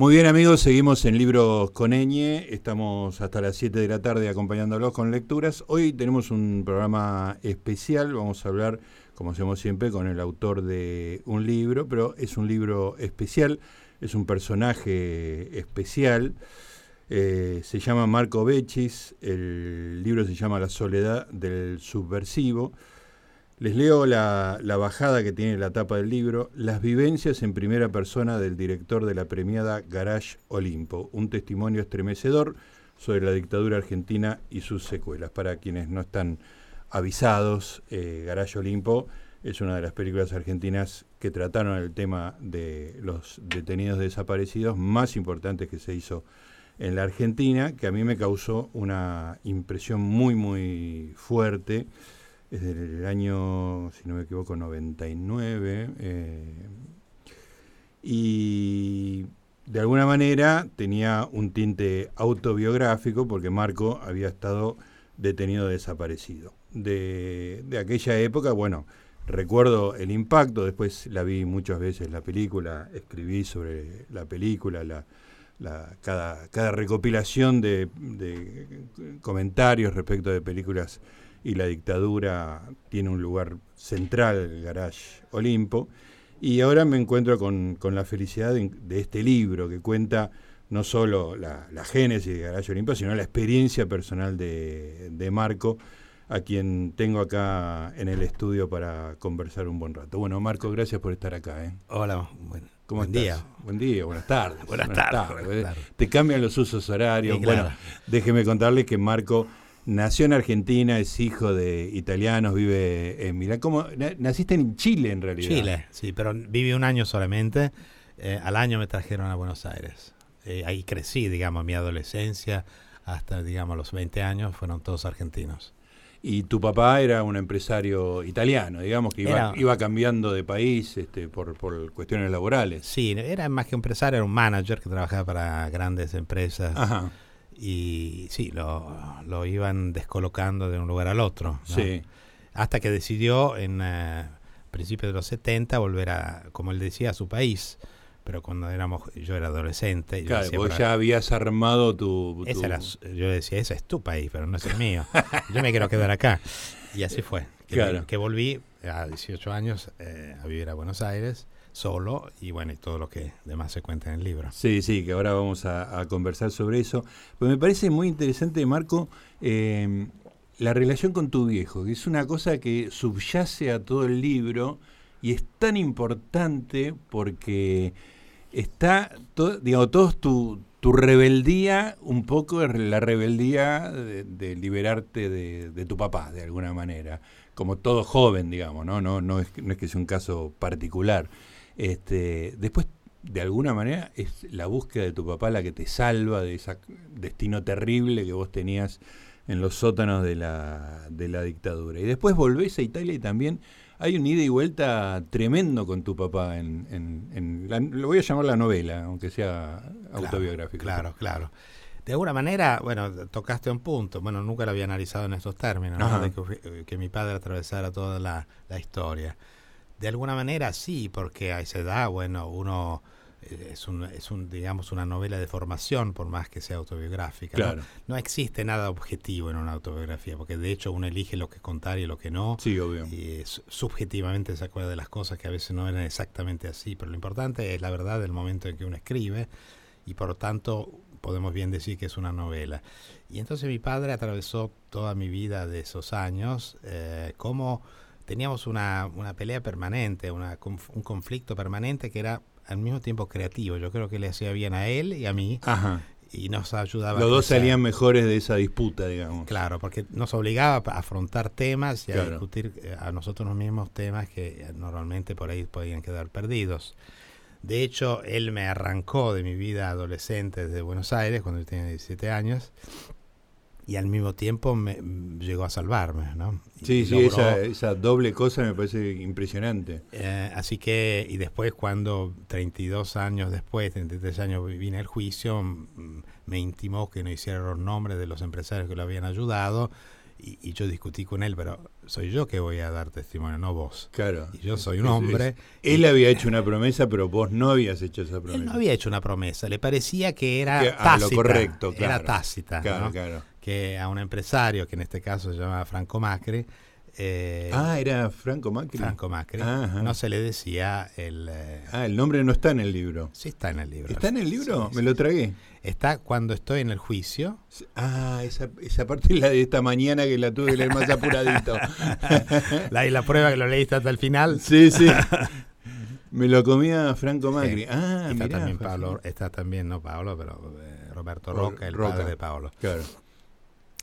Muy bien amigos, seguimos en Libros con Eñe, estamos hasta las 7 de la tarde acompañándolos con lecturas. Hoy tenemos un programa especial, vamos a hablar, como hacemos siempre, con el autor de un libro, pero es un libro especial, es un personaje especial, eh, se llama Marco Bechis, el libro se llama La soledad del subversivo. Les leo la, bajada que tiene la tapa del libro, Las vivencias en primera persona del director de la premiada Garage Olimpo, un testimonio estremecedor sobre la dictadura argentina y sus secuelas. Para quienes no están avisados, eh, Garage Olimpo es una de las películas argentinas que trataron el tema de los detenidos desaparecidos más importantes que se hizo en la Argentina, que a mí me causó una impresión muy, muy fuerte es del año, si no me equivoco, 99. Eh, y de alguna manera tenía un tinte autobiográfico porque Marco había estado detenido desaparecido. De, aquella época, bueno, recuerdo el impacto, después la vi muchas veces la película, escribí sobre la película, la, cada, cada, recopilación de, de, comentarios respecto de películas y la dictadura tiene un lugar central, el Garage Olimpo. Y ahora me encuentro con, la felicidad de, este libro que cuenta no solo la, génesis de Garage Olimpo, sino la experiencia personal de, Marco, a quien tengo acá en el estudio para conversar un buen rato. Bueno, Marco, gracias por estar acá. ¿eh? Hola, ¿Cómo buen día. Buen día, buenas tardes. Buenas, tardes, Te cambian los usos horarios. Bueno, déjeme contarle que Marco Nació en Argentina, es hijo de italianos, vive en Milán. ¿Cómo? Naciste en Chile en realidad. Chile, sí, pero viví un año solamente. Eh, al año me trajeron a Buenos Aires. Eh, ahí crecí, digamos, mi adolescencia hasta, digamos, los 20 años fueron todos argentinos. Y tu papá era un empresario italiano, digamos, que iba, iba cambiando de país este, por, por, cuestiones laborales. Sí, era más que empresario, era un manager que trabajaba para grandes empresas. Ajá y sí, lo, lo, iban descolocando de un lugar al otro. Sí. Hasta que decidió en eh, principios de los 70 volver a, como él decía, a su país. Pero cuando éramos, yo era adolescente. Claro, vos ya habías armado tu, yo decía, ese es tu país, pero no es el mío. yo me quiero quedar acá. Y así fue. Que, claro. que volví a 18 años eh, a vivir a Buenos Aires solo y bueno, y todo lo que demás se cuenta en el libro. Sí, sí, que ahora vamos a, conversar sobre eso. Pues me parece muy interesante, Marco, em, la relación con tu viejo, que es una cosa que subyace a todo el libro y es tan importante porque está, todo, digamos, todo tu, tu rebeldía, un poco la rebeldía de, liberarte de, de, tu papá, de alguna manera, como todo joven, digamos, ¿no? No, no, es, no es que sea un caso particular. Este, después, de alguna manera, es la búsqueda de tu papá la que te salva de ese destino terrible que vos tenías en los sótanos de la, de la dictadura. Y después volvés a Italia y también hay un ida y vuelta tremendo con tu papá en, en, lo voy a llamar la novela, aunque sea autobiográfico. Claro, claro. De alguna manera, bueno, tocaste un punto, bueno, nunca lo había analizado en estos términos, de que, mi padre atravesara toda la, la historia. De alguna manera sí, porque a esa edad, bueno, uno eh, es un, es un digamos una novela de formación por más que sea autobiográfica ¿no? existe nada objetivo en una autobiografía porque de hecho uno elige lo que contar y lo que no. Sí obvio. Y subjetivamente se acuerda de las cosas que a veces no eran exactamente así pero lo importante es la verdad del momento en que uno escribe y por lo tanto podemos bien decir que es una novela. Y entonces mi padre atravesó toda mi vida de esos años eh, como teníamos una, una pelea permanente, una, un conflicto permanente que era al mismo tiempo creativo. Yo creo que le hacía bien a él y a mí. Y nos ayudaba. Los dos salían mejores de esa disputa, digamos. Claro, porque nos obligaba a afrontar temas y a discutir eh, a nosotros los mismos temas que eh, normalmente por ahí podían quedar perdidos. De hecho, él me arrancó de mi vida adolescente desde Buenos Aires cuando yo tenía 17 años y al mismo tiempo me, mm, llegó a salvarme, ¿no? sí, sí, esa, doble cosa me parece impresionante. Eh, así que, y después cuando 32 años después, 33 años vine al juicio, mm, me intimó que no hiciera los nombres de los empresarios que lo habían ayudado y, yo discutí con él, pero soy yo que voy a dar testimonio, no vos. Claro. Y yo soy un hombre. él había hecho una promesa, pero vos no habías hecho esa promesa. Él no había hecho una promesa, le parecía que era tácita. lo correcto, claro. Era tácita. Claro, claro. Que a un empresario, que en este caso se llama Franco Macri, eh, ah, era Franco Macri. Franco Macri. No se le decía el. Eh, ah, el nombre no está en el libro. Sí, está en el libro. ¿Está en el libro? Me lo tragué. Está cuando estoy en el juicio. Ah, esa, esa parte es la de esta mañana que la tuve que leer más apuradito. la, y la prueba que lo leíste hasta el final. Sí, sí. Me lo comía Franco Macri. Ah, está también Pablo, está también, no Pablo, pero eh, Roberto Roca, el padre de Pablo. Claro.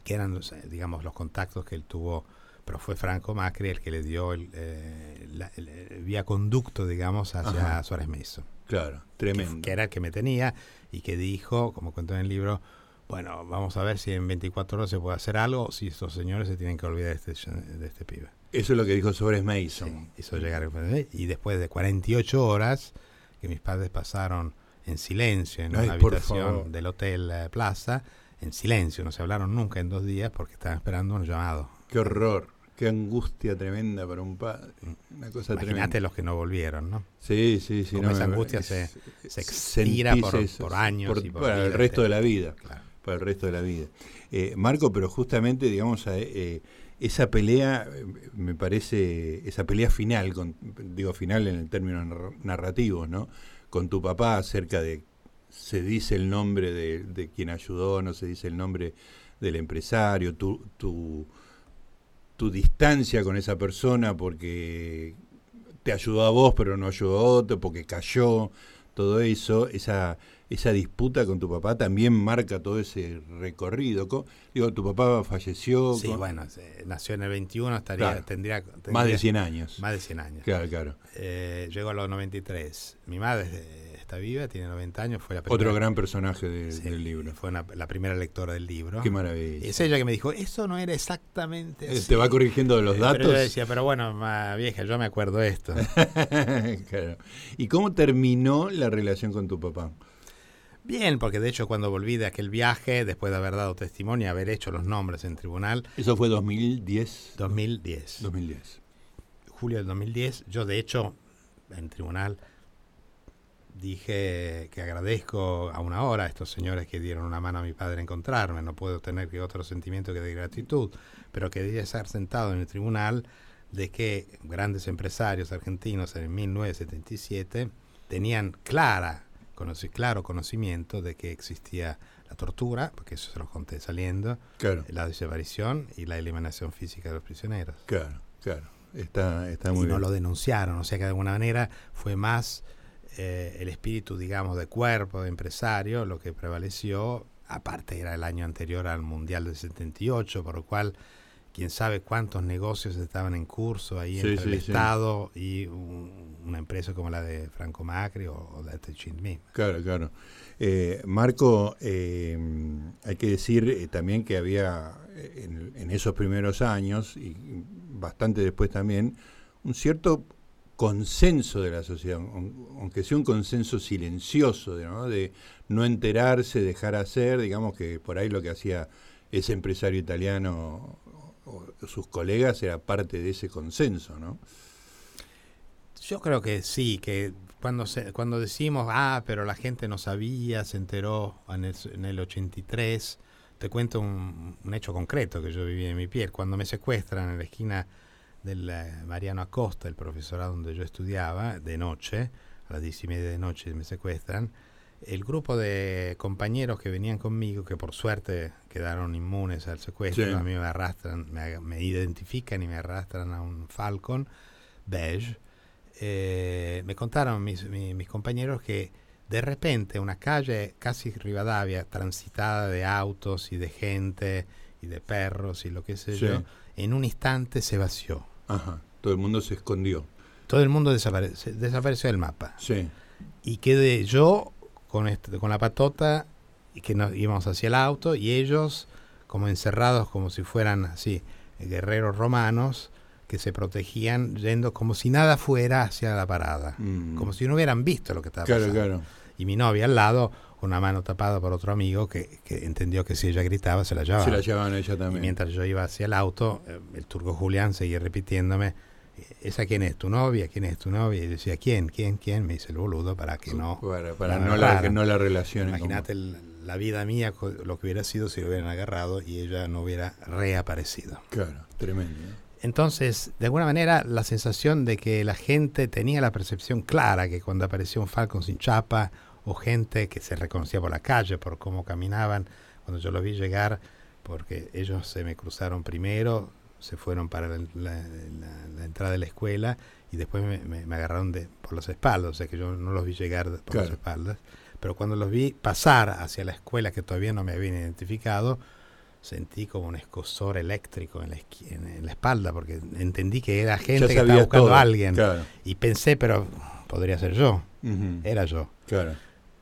Que eran, digamos, los contactos que él tuvo pero fue Franco Macri el que le dio el, eh, vía conducto, digamos, hacia Suárez Mason. Claro, tremendo. Que, era el que me tenía y que dijo, como cuento en el libro, bueno, vamos a ver si en 24 horas se puede hacer algo, si estos señores se tienen que olvidar de este, de este pibe. Eso es lo que dijo Suárez Mason. hizo llegar, y después de 48 horas que mis padres pasaron en silencio en una habitación del Hotel eh, Plaza, en silencio, no se hablaron nunca en dos días porque estaban esperando un llamado. Qué horror. Qué angustia tremenda para un padre. Una cosa Imagínate los que no volvieron, ¿no? Sí, sí, sí. esa angustia se, se por, años. y por para el resto de la vida. Para el resto de la vida. Eh, Marco, pero justamente, digamos, eh, esa pelea, me parece, esa pelea final, con, digo final en el término narrativo, ¿no? Con tu papá acerca de, se dice el nombre de, de quien ayudó, no se dice el nombre del empresario, tu, tu tu distancia con esa persona porque te ayudó a vos pero no ayudó a otro, porque cayó, todo eso, esa, esa disputa con tu papá también marca todo ese recorrido. Digo, tu papá falleció. Sí, bueno, nació en el 21, estaría, tendría, Más de 100 años. Más de 100 años. Claro, claro. Eh, llegó a los 93. Mi madre está viva, tiene 90 años, fue la Otro gran personaje del libro. Fue la primera lectora del libro. Qué maravilla. Es ella que me dijo, eso no era exactamente así. ¿Te va corrigiendo los datos? Pero yo decía, pero bueno, vieja, yo me acuerdo esto. claro. ¿Y cómo terminó la relación con tu papá? Bien, porque de hecho cuando volví de aquel viaje, después de haber dado testimonio y haber hecho los nombres en tribunal... ¿Eso fue 2010? 2010. 2010. Julio del 2010. Yo de hecho en tribunal dije que agradezco a una hora a estos señores que dieron una mano a mi padre a encontrarme. No puedo tener que otro sentimiento que de gratitud, pero quería estar sentado en el tribunal de que grandes empresarios argentinos en 1977 tenían clara, claro conocimiento de que existía la tortura, porque eso se lo conté saliendo, la desaparición y la eliminación física de los prisioneros. Claro, claro. Está, está muy y no lo denunciaron, o sea que de alguna manera fue más eh, el espíritu, digamos, de cuerpo, de empresario, lo que prevaleció, aparte era el año anterior al Mundial del 78, por lo cual quién sabe cuántos negocios estaban en curso ahí entre el Estado y una empresa como la de Franco Macri o, la de Techint Claro, claro. Eh, Marco, eh, hay que decir también que había en, en, esos primeros años y bastante después también un cierto consenso de la sociedad, aunque sea un consenso silencioso, de no enterarse, dejar hacer, digamos que por ahí lo que hacía ese empresario italiano o sus colegas era parte de ese consenso, ¿no? Yo creo que sí, que cuando se, cuando decimos, ah, pero la gente no sabía, se enteró en el, en el 83, te cuento un, un, hecho concreto que yo viví en mi piel. Cuando me secuestran en la esquina del Mariano Acosta, el profesorado donde yo estudiaba, de noche, a las diez y media de noche me secuestran. El grupo de compañeros que venían conmigo, que por suerte quedaron inmunes al secuestro, a mí me arrastran, me, identifican y me arrastran a un Falcon beige. Eh, me contaron mis, mis, compañeros que de repente una calle casi Rivadavia, transitada de autos y de gente y de perros y lo que sé yo, en un instante se vació. Ajá, todo el mundo se escondió. Todo el mundo desapareció del mapa. Sí. Y quedé yo con, este, con la patota y que nos íbamos hacia el auto y ellos como encerrados como si fueran así guerreros romanos que se protegían yendo como si nada fuera hacia la parada, mm. como si no hubieran visto lo que estaba pasando. Claro. Y mi novia al lado, una mano tapada por otro amigo que, que entendió que si ella gritaba se la llevaba. Se la llevaban ella Y también. mientras yo iba hacia el auto, eh, el turco Julián seguía repitiéndome, ¿esa quién es? ¿Tu novia? ¿Quién es tu novia? Y decía, ¿quién? ¿Quién? ¿Quién? Me dice el boludo para que no... para para no la, que no la relacionen. Imagínate la vida mía, lo que hubiera sido si lo hubieran agarrado y ella no hubiera reaparecido. Claro, tremendo. ¿no? Entonces, de alguna manera, la sensación de que la gente tenía la percepción clara que cuando apareció un Falcon sin chapa o gente que se reconocía por la calle, por cómo caminaban, cuando yo los vi llegar, porque ellos se me cruzaron primero, se fueron para la, la- la- la entrada de la escuela y después me, me- me agarraron de, por las espaldas, o sea que yo no los vi llegar por las Claro. espaldas, pero cuando los vi pasar hacia la escuela que todavía no me habían identificado, sentí como un escosor eléctrico en la, en, la espalda, porque entendí que era gente que estaba buscando todo. a alguien. Claro. Y pensé, pero podría ser yo, Ujú. era yo. Claro.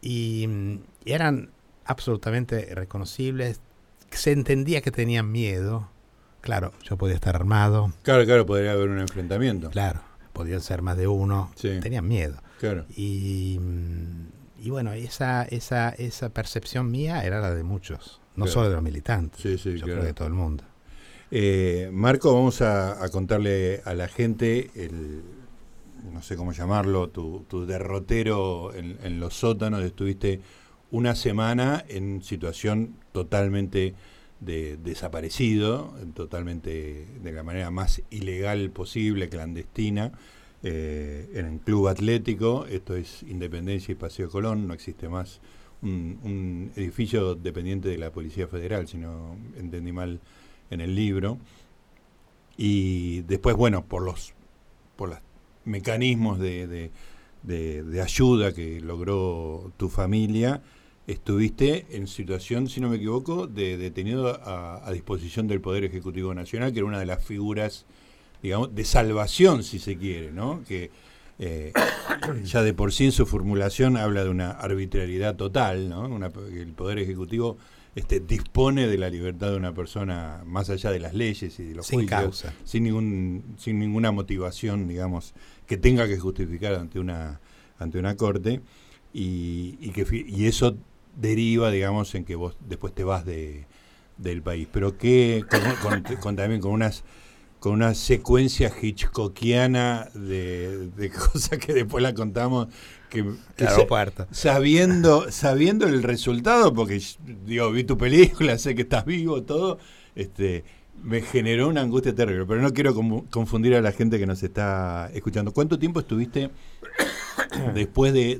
Y eran absolutamente reconocibles, se entendía que tenían miedo. Claro, yo podía estar armado, Claro, claro, podría haber un enfrentamiento. claro, podían ser más de uno, Sí. tenían miedo. Claro. Y, y bueno, esa, esa, esa percepción mía era la de muchos, no Claro. solo de los militantes, Sí, sí, yo claro. creo que de todo el mundo. Eh, Marco, vamos a, a contarle a la gente el, no sé cómo llamarlo, tu, tu derrotero en, en los sótanos. Estuviste una semana en situación totalmente de desaparecido, totalmente de la manera más ilegal posible, clandestina, eh, en el club atlético. Esto es Independencia y Paseo Colón, no existe más un, un edificio dependiente de la Policía Federal, si no entendí mal en el libro. Y después, bueno, por los, por los mecanismos de, de- de- ayuda que logró tu familia, estuviste en situación, si no me equivoco, de detenido a, a disposición del Poder Ejecutivo Nacional, que era una de las figuras, digamos, de salvación, si se quiere, ¿no? Que eh, ya de por sí en su formulación habla de una arbitrariedad total, ¿no? Una- el Poder Ejecutivo este, dispone de la libertad de una persona más allá de las leyes y de los Sin juicios, causa. sin ningún sin ninguna motivación digamos que tenga que justificar ante una ante una corte y, y que y eso deriva digamos en que vos después te vas de del país pero que con, con- con- también con unas con una secuencia hitchcockiana de, de cosas que después la contamos que, que El se- sabiendo sabiendo el resultado porque digo vi tu película sé que estás vivo todo este me generó una angustia terrible pero no quiero confundir a la gente que nos está escuchando. Cuánto tiempo estuviste después de,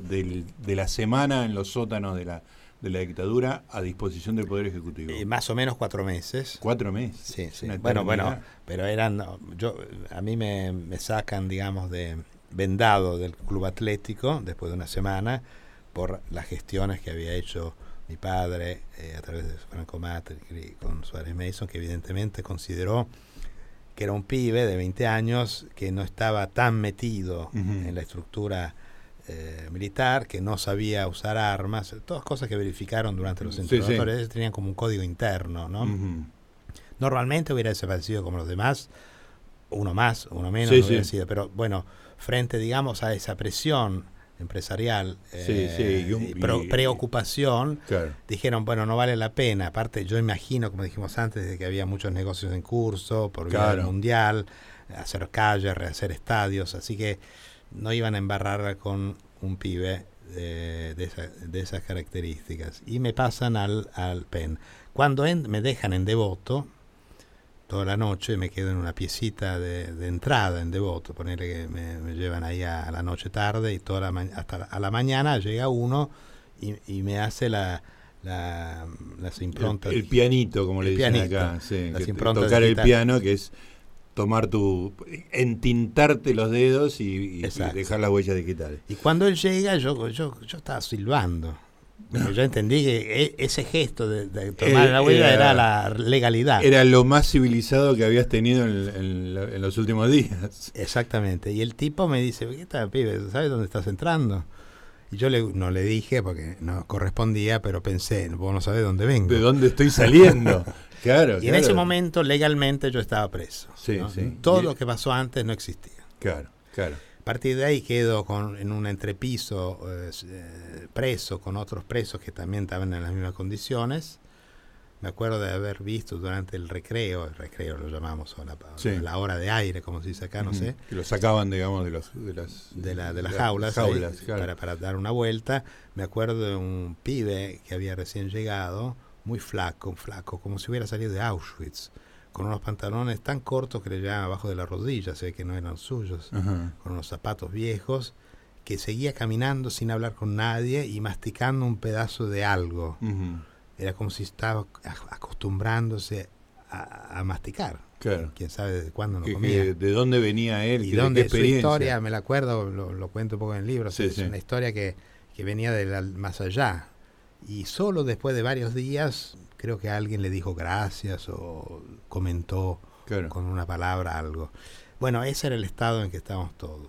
de la semana en los sótanos de la de la dictadura a disposición del poder ejecutivo Eh, más o menos cuatro meses. cuatro meses Sí, sí. Bueno, bueno, pero eran, yo, a mí me, me sacan, digamos, de vendado del club atlético después de una semana por las gestiones que había hecho mi padre eh, a través de Franco Matri con Suárez Mason, que evidentemente consideró que era un pibe de 20 años que no estaba tan metido en la estructura eh, militar, que no sabía usar armas, todas cosas que verificaron durante los Sí, sí. interrogatorios, ellos tenían como un código interno, ¿no? Normalmente hubiera desaparecido como los demás, uno más, uno menos, Sí, no hubiera sí. sido. Pero bueno, frente, digamos, a esa presión empresarial Sí, eh, sí, y un- y preocupación, claro dijeron, bueno, no vale la pena. Aparte, yo imagino, como dijimos antes, de que había muchos negocios en curso, por vía del Claro. mundial, hacer calles, rehacer estadios, así que no iban a embarrar con un pibe de, esa- de esas características. Y me pasan al, al PEN. Cuando en- me dejan en Devoto, toda la noche, me quedo en una piecita de, de entrada en Devoto, ponerle que me, me llevan ahí a, a la noche tarde y toda la hasta la- a la mañana llega uno y, y me hace la, la- las improntas. el, el pianito como le dicen pianito, acá sí, las que te- improntas tocar el piano que es tomar tu entintarte los dedos y, y- y Exacto. dejar las huellas digitales Y cuando él llega, yo, yo, yo estaba silbando. Yo entendí que e- ese gesto de, de tomar Eh, la huella era- era, la legalidad. era lo más civilizado que habías tenido en, en los últimos días Exactamente. Y el tipo me dice, ¿qué tal, pibe? ¿Sabes dónde estás entrando? Y yo le, no le dije porque no correspondía, pero pensé, vos no sabés dónde vengo. de dónde estoy saliendo claro y en claro. ese momento, legalmente, yo estaba preso. Sí, ¿no? sí. Todo Y- lo que pasó antes no existía. claro claro partir de ahí quedo con, en un entrepiso eh, eh, preso con otros presos que también estaban en las mismas condiciones. Me acuerdo de haber visto durante el recreo, el recreo lo llamamos, o la, la hora de aire, como se dice acá, no sé. Que lo sacaban, digamos, de, los, de las, de, la, de las jaulas, para, para dar una vuelta. Me acuerdo de un pibe que había recién llegado, muy flaco, flaco, como si hubiera salido de Auschwitz con unos pantalones tan cortos que le llegaban abajo de la rodilla, sé que no eran suyos, con unos zapatos viejos, que seguía caminando sin hablar con nadie y masticando un pedazo de algo. Era como si estaba acostumbrándose a, masticar. Claro. Quién sabe de cuándo no comía. ¿De dónde venía él? Y dónde su historia, me la acuerdo, lo, cuento un poco en el libro. es una historia que, que venía del más allá. Y solo después de varios días creo que alguien le dijo gracias o comentó con una palabra algo. Bueno, ese era el estado en que estábamos todos.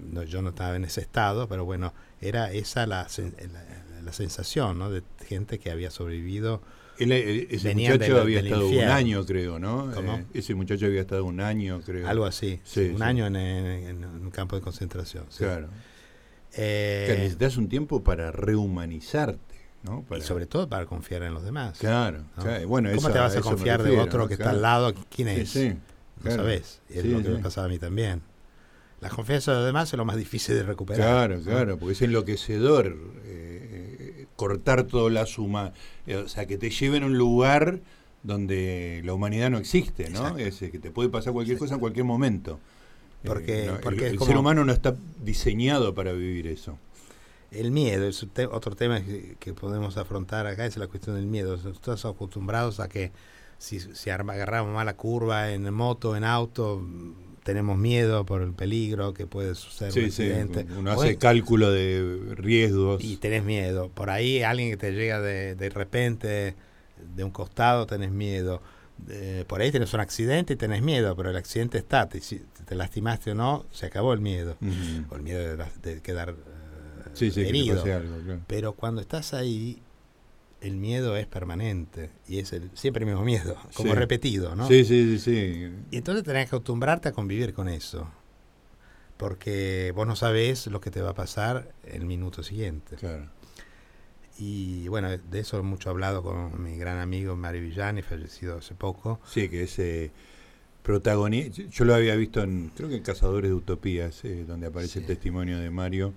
¿no? yo no estaba en ese estado, pero bueno, era esa la, la, sensación ¿no? de gente que había sobrevivido. ese muchacho había estado un año, creo, ¿no? Eh, ese muchacho había estado un año, creo. Algo así, un año en, un campo de concentración. Claro. Eh, necesitas un tiempo para rehumanizarte. Y sobre todo para confiar en los demás. Claro, Bueno, ¿Cómo te vas a confiar de otro que está al lado? ¿Quién es? no sabes. Es lo que me pasaba a mí también. La confianza de los demás es lo más difícil de recuperar. Claro, claro, porque es enloquecedor eh, cortar toda la suma. Eh, o sea, que te lleven a un lugar donde la humanidad no existe, ¿no? Es que te puede pasar cualquier cosa en cualquier momento. Porque, porque el ser humano no está diseñado para vivir eso. El miedo es otro tema que, podemos afrontar acá, es la cuestión del miedo. Estamos acostumbrados a que si, si agarramos mala curva en moto, en auto, tenemos miedo por el peligro que puede suceder sí, Sí, uno hace cálculo de riesgos. Y tenés miedo. Por ahí alguien que te llega de, de repente de un costado, tenés miedo. por ahí tenés un accidente y tenés miedo, pero el accidente está. si te lastimaste o no, se acabó el miedo. O el miedo de quedar sí, sí, herido. Pero cuando estás ahí, el miedo es permanente y es el, siempre el mismo miedo, como repetido, ¿no? Sí, sí, sí, sí. Y entonces tenés que acostumbrarte a convivir con eso. Porque vos no sabés lo que te va a pasar el minuto siguiente. Claro. Y bueno, de eso he mucho hablado con mi gran amigo Mario Villani, fallecido hace poco. Sí, que ese protagonista, yo lo había visto en, creo que en Cazadores de Utopías, eh, donde aparece el testimonio de Mario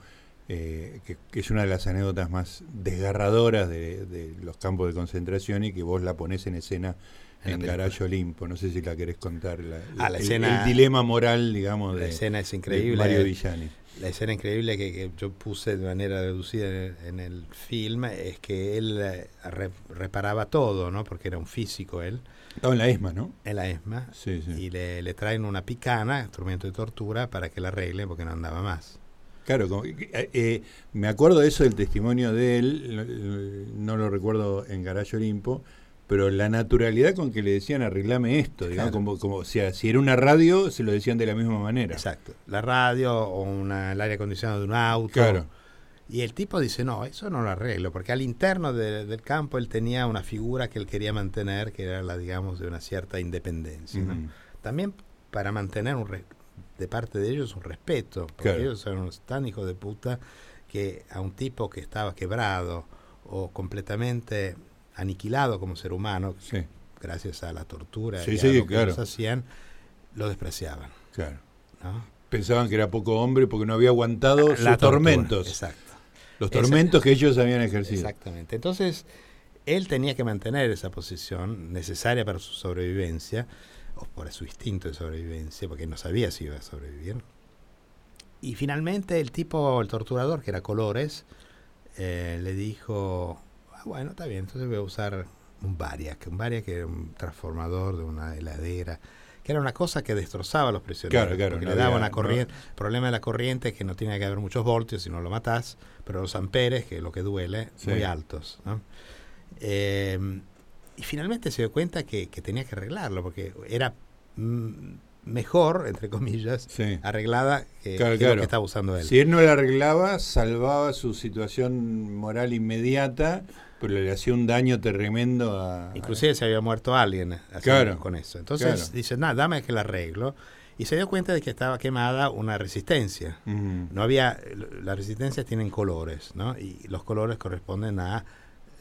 eh, que, es una de las anécdotas más desgarradoras de, los campos de concentración y que vos la ponés en escena en, Garage Olimpo. No sé si la querés contar. La, ah, la el, escena, el, dilema moral, digamos, de, la escena es increíble, Mario Villani. La escena increíble que, yo puse de manera reducida en, el film es que él eh, reparaba todo, ¿no? Porque era un físico él. Estaba en la ESMA, ¿no? En la ESMA. Sí, sí. Y le, le traen una picana, instrumento de tortura, para que la arregle porque no andaba más. Claro, eh, eh, me acuerdo de eso del testimonio de él, no lo recuerdo en Garayo Olimpo, pero la naturalidad con que le decían arreglame esto, digamos, como, como si era una radio, se lo decían de la misma manera. Exacto, la radio o una, el aire acondicionado de un auto. Claro. Y el tipo dice, no, eso no lo arreglo, porque al interno del campo él tenía una figura que él quería mantener, que era la, digamos, de una cierta independencia. También para mantener un, de parte de ellos un respeto, porque ellos eran tan hijos de puta que a un tipo que estaba quebrado o completamente aniquilado como ser humano, gracias a la tortura y a lo que ellos hacían, lo despreciaban. Claro. Pensaban que era poco hombre porque no había aguantado sus tormentos. Exacto. Los tormentos que ellos habían ejercido. Exactamente. Entonces, él tenía que mantener esa posición necesaria para su sobrevivencia o por su instinto de sobrevivencia, porque no sabía si iba a sobrevivir. Y finalmente el tipo, el torturador, que era Colores, eh, le dijo, ah, bueno, está bien, entonces voy a usar un Variac, un Variac que era un transformador de una heladera, que era una cosa que destrozaba a los prisioneros, claro, claro, porque le daba una corriente. El problema de la corriente es que no tiene que haber muchos voltios si no lo matás, pero los amperes, que es lo que duele, muy altos. ¿no? Eh, y finalmente se dio cuenta que, tenía que arreglarlo, porque era mm, mejor, entre comillas, arreglada que, lo que estaba usando él. Si él no la arreglaba, salvaba su situación moral inmediata, pero le hacía un daño tremendo a... Inclusive se había muerto alguien con eso. Entonces dice, nada, dame que la arreglo. y se dio cuenta de que estaba quemada una resistencia. No había, las resistencias tienen colores, ¿no? Y los colores corresponden a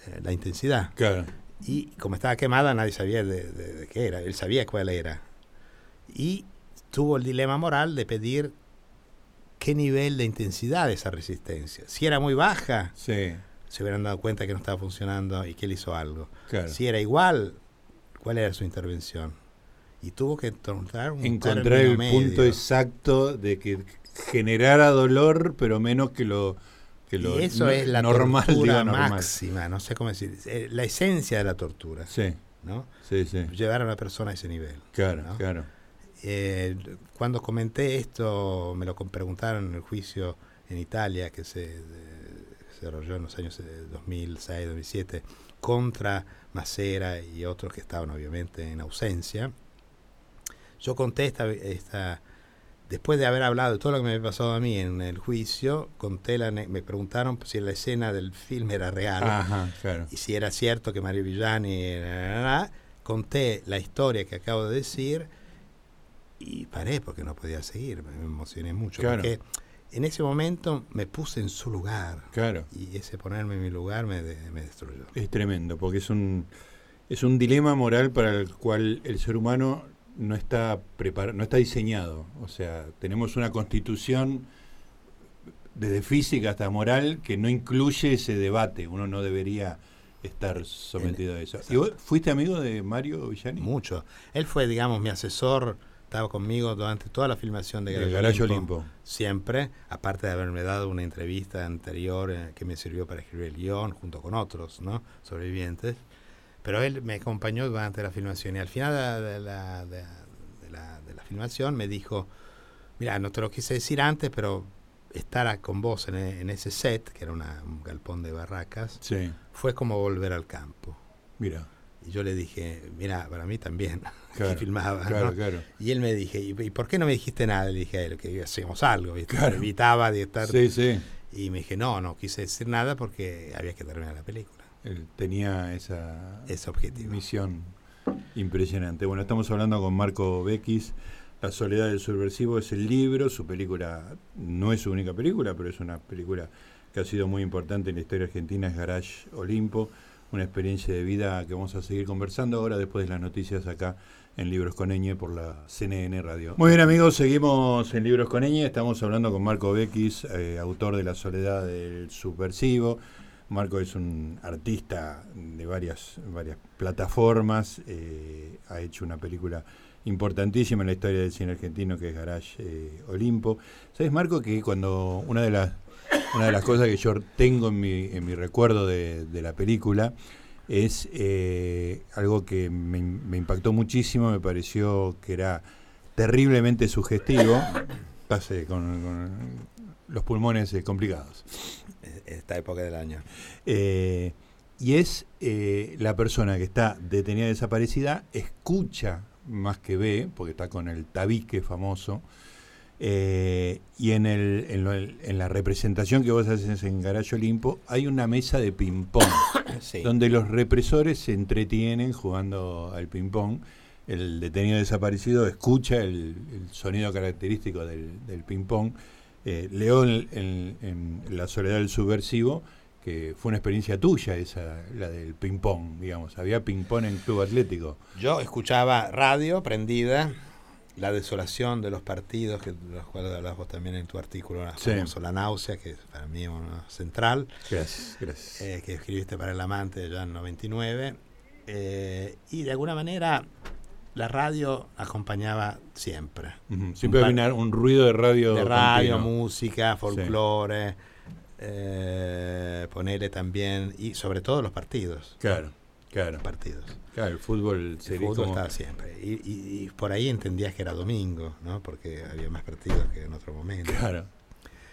eh, la intensidad. Claro. Y como estaba quemada, nadie sabía de, de- de qué era. Él sabía cuál era. Y tuvo el dilema moral de pedir qué nivel de intensidad de esa resistencia. Si era muy baja, Sí, se hubieran dado cuenta que no estaba funcionando y que él hizo algo. claro. Si era igual, ¿cuál era su intervención? Y tuvo que encontrar un Encontrar el medio. punto exacto de que generara dolor, pero menos que lo, que lo y eso no- es la normal, tortura normal. máxima, no sé cómo decir, eh, la esencia de la tortura, Sí, ¿no? sí, sí. Llevar a una persona a ese nivel. Claro, ¿no? claro. Eh, cuando comenté esto, me lo preguntaron en el juicio en Italia que se de- se desarrolló en los años eh, 2006, 2007, contra Macera y otros que estaban obviamente en ausencia. Yo conté esta, esta después de haber hablado de todo lo que me había pasado a mí en el juicio, conté la, me preguntaron si la escena del filme era real Ajá, claro. y si era cierto que Mario Villani na, na, na, conté la historia que acabo de decir y paré porque no podía seguir, me emocioné mucho Claro. porque en ese momento me puse en su lugar Claro. y ese ponerme en mi lugar me, de- me destruyó. Es tremendo, porque es un, es un dilema moral para el cual el ser humano no está preparado, no está diseñado. O sea, tenemos una constitución desde física hasta moral que no incluye ese debate. Uno no debería estar sometido a eso. ¿Y vos fuiste amigo de Mario Villani? Mucho. Él fue, digamos, mi asesor, estaba conmigo durante toda la filmación de Garayo Olimpo. Olimpo. siempre, aparte de haberme dado una entrevista anterior eh, que me sirvió para escribir el guion junto con otros ¿no? sobrevivientes. Pero él me acompañó durante la filmación y al final de la, de la- de la- filmación me dijo, mira, no te lo quise decir antes, pero estar con vos en, e- en ese set, que era una- un galpón de barracas, Sí, fue como volver al campo. mira. Y yo le dije, mira, para mí también, Claro, que filmaba. Claro, ¿no? claro. Y él me dije, ¿y, y por qué no me dijiste nada? Le dije a él que hacíamos algo, ¿viste? Claro. Me evitaba de estar... Sí, sí. Y me dije, no, no quise decir nada porque había que terminar la película. Él tenía esa Ese objetivo. misión impresionante. Bueno, estamos hablando con Marco Bequis. La soledad del subversivo es el libro, su película no es su única película, pero es una película que ha sido muy importante en la historia argentina, es Garage Olimpo, una experiencia de vida que vamos a seguir conversando ahora después de las noticias acá en Libros con Eñe por la CNN Radio. Muy bien amigos, seguimos en Libros con Eñe, estamos hablando con Marco Bequis, eh, autor de La soledad del subversivo. Marco es un artista de varias, varias plataformas, eh, ha hecho una película importantísima en la historia del cine argentino que es Garage eh, Olimpo. ¿Sabes, Marco, que cuando una de las una de las cosas que yo tengo en mi, en mi recuerdo de, la película es eh, algo que me, impactó muchísimo, me pareció que era terriblemente sugestivo. Pase con, con los pulmones complicados. Esta época del año. Eh, y es eh, la persona que está detenida desaparecida, escucha más que ve, porque está con el tabique famoso, eh, y en, el, en, lo- en la representación que vos haces en Garayo Olimpo hay una mesa de ping-pong, Sí. donde los represores se entretienen jugando al ping-pong. El detenido desaparecido escucha el, el sonido característico del, del ping-pong. Eh, leo en, La soledad del subversivo que fue una experiencia tuya esa, la del ping-pong, digamos. Había ping-pong en Club Atlético. Yo escuchaba radio prendida, la desolación de los partidos, que de los cuales hablas vos también en tu artículo, la, Sí. famoso La náusea, que es para mí una central, Gracias, gracias. eh, que escribiste para El Amante ya en 99. eh, y de alguna manera la radio acompañaba siempre. Siempre había un ruido de radio. de radio, continuo. música, folclore, eh, ponele también, y sobre todo los partidos. Claro, claro. Los partidos. Claro, el fútbol El fútbol como- estaba siempre. Y, y- y por ahí entendías que era domingo, ¿no? Porque había más partidos que en otro momento. Claro.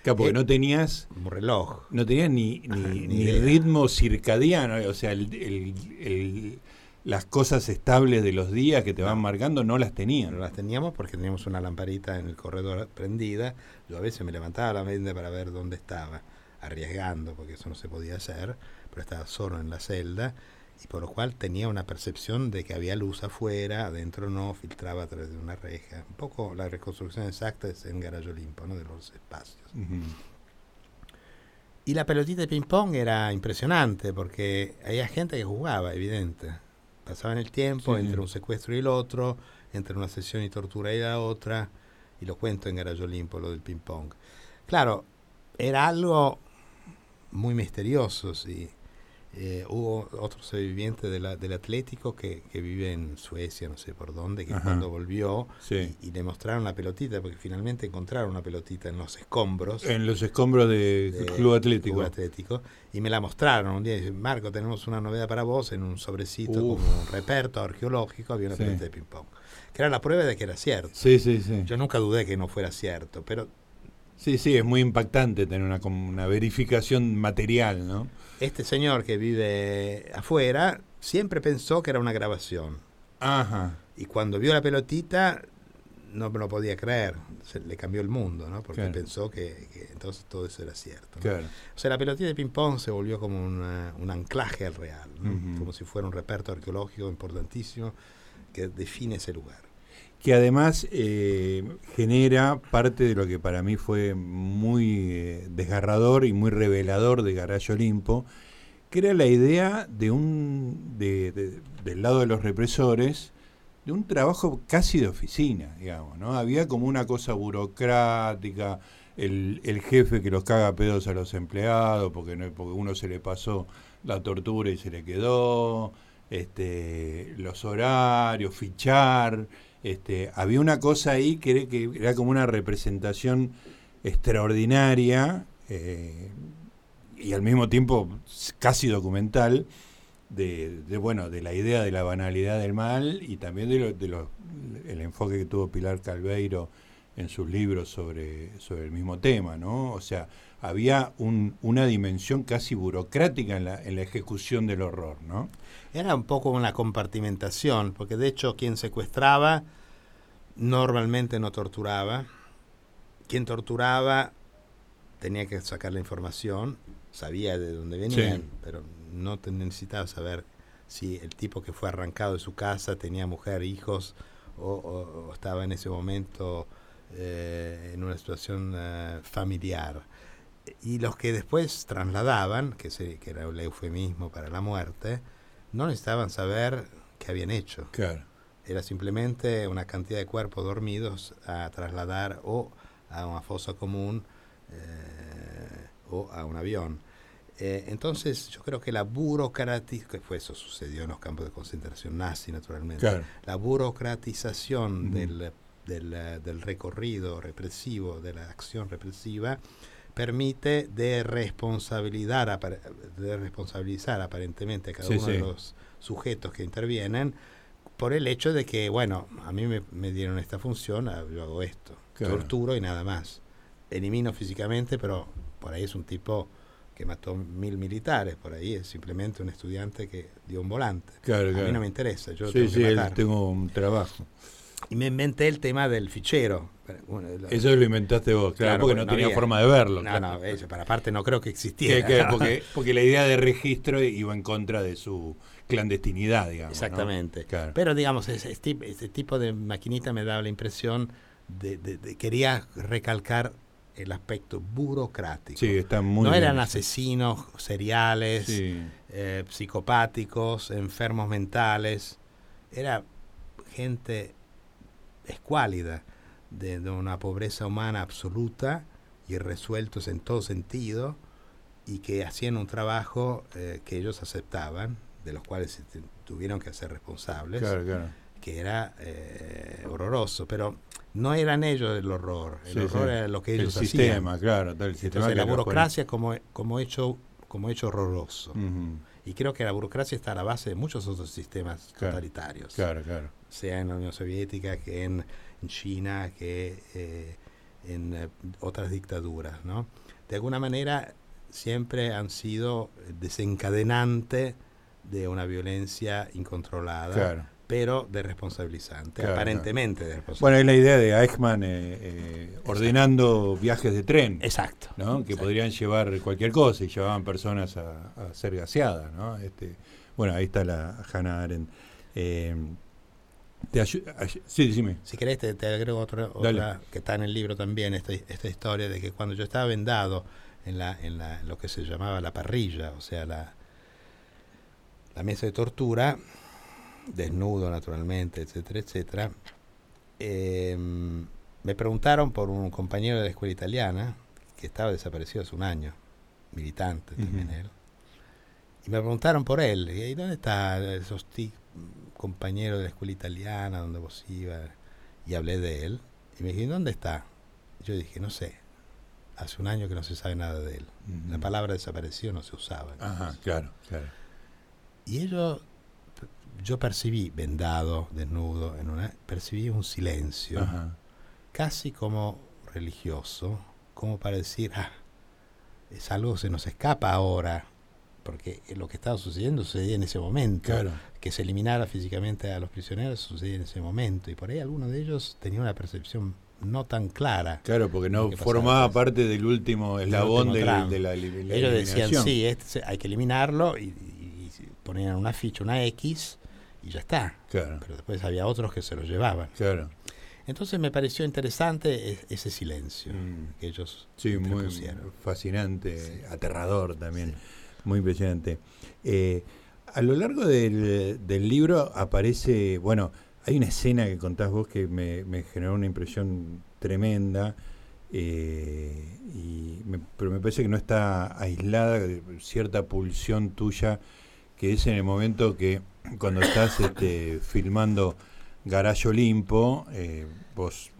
Claro, porque Eh, no tenías Un reloj. no tenías ni, ni, Ni ritmo circadiano, o sea, el- el- el- las cosas estables de los días que te van marcando no las No tenían. las teníamos porque teníamos una lamparita en el corredor prendida. Yo a veces me levantaba a la mente para ver dónde estaba, arriesgando, porque eso no se podía hacer, pero estaba solo en la celda. y por lo cual tenía una percepción de que había luz afuera, adentro no, filtraba a través de una reja. Un poco la reconstrucción exacta es en Garayo Olimpo, ¿no? de los espacios. Y la pelotita de ping-pong era impresionante porque había gente que jugaba, evidente. Pasaban el tiempo entre un secuestro y el otro, entre una sesión y tortura y la otra, y lo cuento en Garayo Olimpo, lo del ping-pong. Claro, era algo muy misterioso, sí. Eh, hubo otro sobreviviente del Atlético que, vive en Suecia, no sé por dónde, que cuando volvió y, le mostraron la pelotita, porque finalmente encontraron una pelotita en los escombros. En los escombros del de Club Atlético. Club Atlético. Y me la mostraron un día. Y Marco, tenemos una novedad para vos en un sobrecito, como un reperto arqueológico, había una pelotita de ping-pong. Que era la prueba de que era cierto. Sí, sí, sí. Yo nunca dudé que no fuera cierto, pero Sí, sí, es muy impactante tener una, una verificación material, ¿no? Este señor que vive afuera siempre pensó que era una grabación. Ajá. Y cuando vio la pelotita, no me lo podía creer. Se le cambió el mundo, ¿no? Porque pensó que, entonces todo eso era cierto. Claro. O sea, la pelotita de ping-pong se volvió como un anclaje al real, como si fuera un reperto arqueológico importantísimo que define ese lugar que además eh, genera parte de lo que para mí fue muy eh, desgarrador y muy revelador de Garayo Olimpo, que era la idea de un de, del lado de los represores de un trabajo casi de oficina, digamos, ¿no? Había como una cosa burocrática, el, el jefe que los caga pedos a los empleados porque, no, porque uno se le pasó la tortura y se le quedó, este, los horarios, fichar, este, había una cosa ahí que era, como una representación extraordinaria eh, y al mismo tiempo casi documental de, bueno de la idea de la banalidad del mal y también de, lo, el enfoque que tuvo Pilar Calveiro en sus libros sobre, sobre el mismo tema, ¿no? O sea, había una dimensión casi burocrática en la, en la ejecución del horror, ¿no? Era un poco una compartimentación, porque de hecho quien secuestraba normalmente no torturaba. Quien torturaba tenía que sacar la información, sabía de dónde venían, pero no necesitaba saber si el tipo que fue arrancado de su casa tenía mujer, hijos, o, estaba en ese momento eh, en una situación eh, familiar. Y los que después trasladaban, que, se, que era el eufemismo para la muerte, no necesitaban saber qué habían hecho. Claro. Era simplemente una cantidad de cuerpos dormidos a trasladar o a una fosa común eh, o a un avión. Eh, entonces yo creo que la burocratización, que fue eso sucedió en los campos de concentración nazi naturalmente, la burocratización del, del, recorrido represivo, de la acción represiva, permite de responsabilizar, de responsabilizar aparentemente a cada uno de los sujetos que intervienen por el hecho de que, bueno, a mí me, dieron esta función, ah, yo hago esto, torturo y nada más. Elimino físicamente, pero por ahí es un tipo que mató mil militares, por ahí es simplemente un estudiante que dio un volante. a mí no me interesa, yo sí, tengo tengo un trabajo. Y me inventé el tema del fichero. Eso lo inventaste vos, claro, porque no, tenía forma de verlo. No, no, eso, para aparte no creo que existiera. porque, porque la idea de registro iba en contra de su clandestinidad, digamos. Exactamente. Pero digamos, ese, tipo de maquinita me daba la impresión de, quería recalcar el aspecto burocrático. Sí, está muy no eran asesinos seriales, eh, psicopáticos, enfermos mentales. Era gente escuálida, de, una pobreza humana absoluta y resueltos en todo sentido y que hacían un trabajo eh, que ellos aceptaban de los cuales se tuvieron que hacer responsables, que era eh, horroroso, pero no eran ellos el horror, el horror era lo que ellos el sistema, Claro, el sistema la burocracia como, como, hecho, como hecho horroroso. Y creo que la burocracia está a la base de muchos otros sistemas totalitarios. Claro, claro. Sea en la Unión Soviética, que en, China, que eh, en eh, otras dictaduras, ¿no? De alguna manera siempre han sido desencadenante de una violencia incontrolada. pero de responsabilizante, aparentemente de responsabilizante. Bueno, es la idea de Eichmann eh, eh, ordenando viajes de tren. Exacto. ¿no? Que podrían llevar cualquier cosa y llevaban personas a, ser gaseadas, ¿no? Este, Bueno, ahí está la Hannah Arendt. Te ayu- ay- sí, decime. Si querés, te, te agrego otra, que está en el libro también, esta, esta historia de que cuando yo estaba vendado en, la, en la, lo que se llamaba la parrilla, o sea, la, la mesa de tortura, desnudo naturalmente, etcétera, etcétera, eh, me preguntaron por un compañero de la escuela italiana que estaba desaparecido hace un año, militante también él. Y me preguntaron por él, ¿y dónde está esos compañero de la escuela italiana donde vos ibas? Y hablé de él. Y me dije, ¿dónde está? Yo dije, no sé. Hace un año que no se sabe nada de él. La palabra desapareció no se usaba. Ajá, claro, claro. Y ellos, yo percibí, vendado, desnudo, en una, percibí un silencio, Ajá. casi como religioso, como para decir, ah, es algo que se nos escapa ahora, porque lo que estaba sucediendo sucedía en ese momento. Claro. Que se eliminara físicamente a los prisioneros sucedía en ese momento, y por ahí algunos de ellos tenían una percepción no tan clara. Claro, porque no formaba parte del último eslabón último de, la, de la Ellos decían, sí, este hay que eliminarlo, y, y- y ponían una ficha, una X, y ya está. Claro, Pero después había otros que se lo llevaban. claro. Entonces me pareció interesante e- ese silencio Mm. que ellos Sí, muy fascinante, aterrador también, muy impresionante. Eh, a lo largo del, del libro aparece, bueno, hay una escena que contás vos que me, generó una impresión tremenda, eh, y me- pero me parece que no está aislada cierta pulsión tuya, que es en el momento que cuando estás este, filmando Garage Olimpo, eh, vos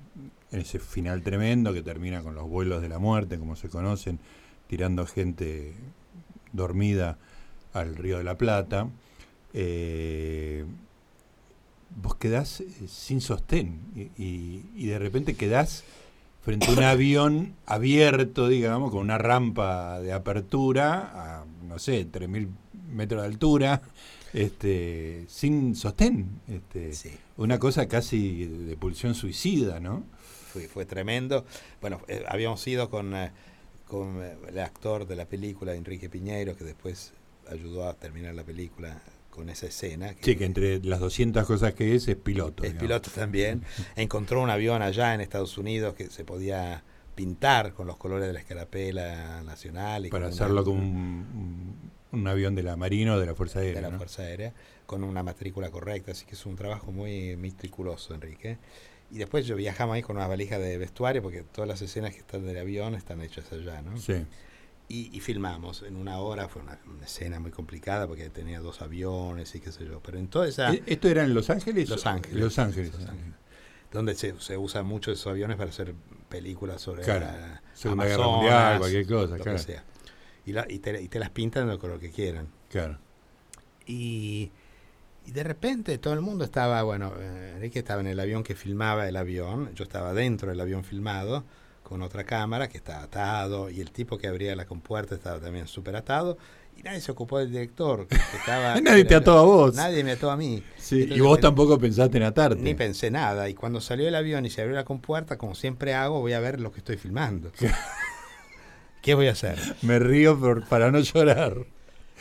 en ese final tremendo que termina con los vuelos de la muerte, como se conocen, tirando gente dormida al Río de la Plata, eh, vos quedás eh, sin sostén y, y- y de repente quedás frente a un avión abierto, digamos, con una rampa de apertura a, no sé, 3.000 metros de altura, este, sin sostén. Este, Sí, una cosa casi de pulsión suicida, ¿no? fue, fue tremendo. Bueno, eh, habíamos ido con, eh, con eh, el actor de la película, Enrique Piñeiro, que después ayudó a terminar la película con esa escena. Sí, que entre las 200 cosas que es, es piloto. es digamos. piloto también. Encontró un avión allá en Estados Unidos que se podía pintar con los colores de la escarapela nacional. Y Para con hacerlo una- como un, un- un avión de la Marina o de la Fuerza Aérea. de la ¿no? Fuerza Aérea, con una matrícula correcta, así que es un trabajo muy meticuloso, Enrique. Y después yo viajamos ahí con una valija de vestuario, porque todas las escenas que están del avión están hechas allá, ¿no? Sí. Y, y filmamos en una hora, fue una, una escena muy complicada porque tenía dos aviones y qué sé yo, pero en toda esa... ¿E- ¿Esto era en Los Ángeles? Los Ángeles. Los Ángeles. Los Ángeles. donde se, se usan mucho esos aviones para hacer películas sobre Claro, la Segunda Guerra Mundial, cualquier cosa, lo claro. que sea. Y, la- y te, y te las pintan de lo color que quieran. Claro. Y, y de repente todo el mundo estaba, bueno, eh, Enrique estaba en el avión que filmaba el avión, yo estaba dentro del avión filmado con otra cámara que estaba atado y el tipo que abría la compuerta estaba también súper atado y nadie se ocupó del director que, estaba... Nadie te ató a vos. Nadie me ató a mí. Sí, y vos tampoco pensaste en atarte. Ni pensé nada y cuando salió el avión y se abrió la compuerta, como siempre hago, voy a ver lo que estoy filmando. ¿Qué voy a hacer? Me río por- para no llorar.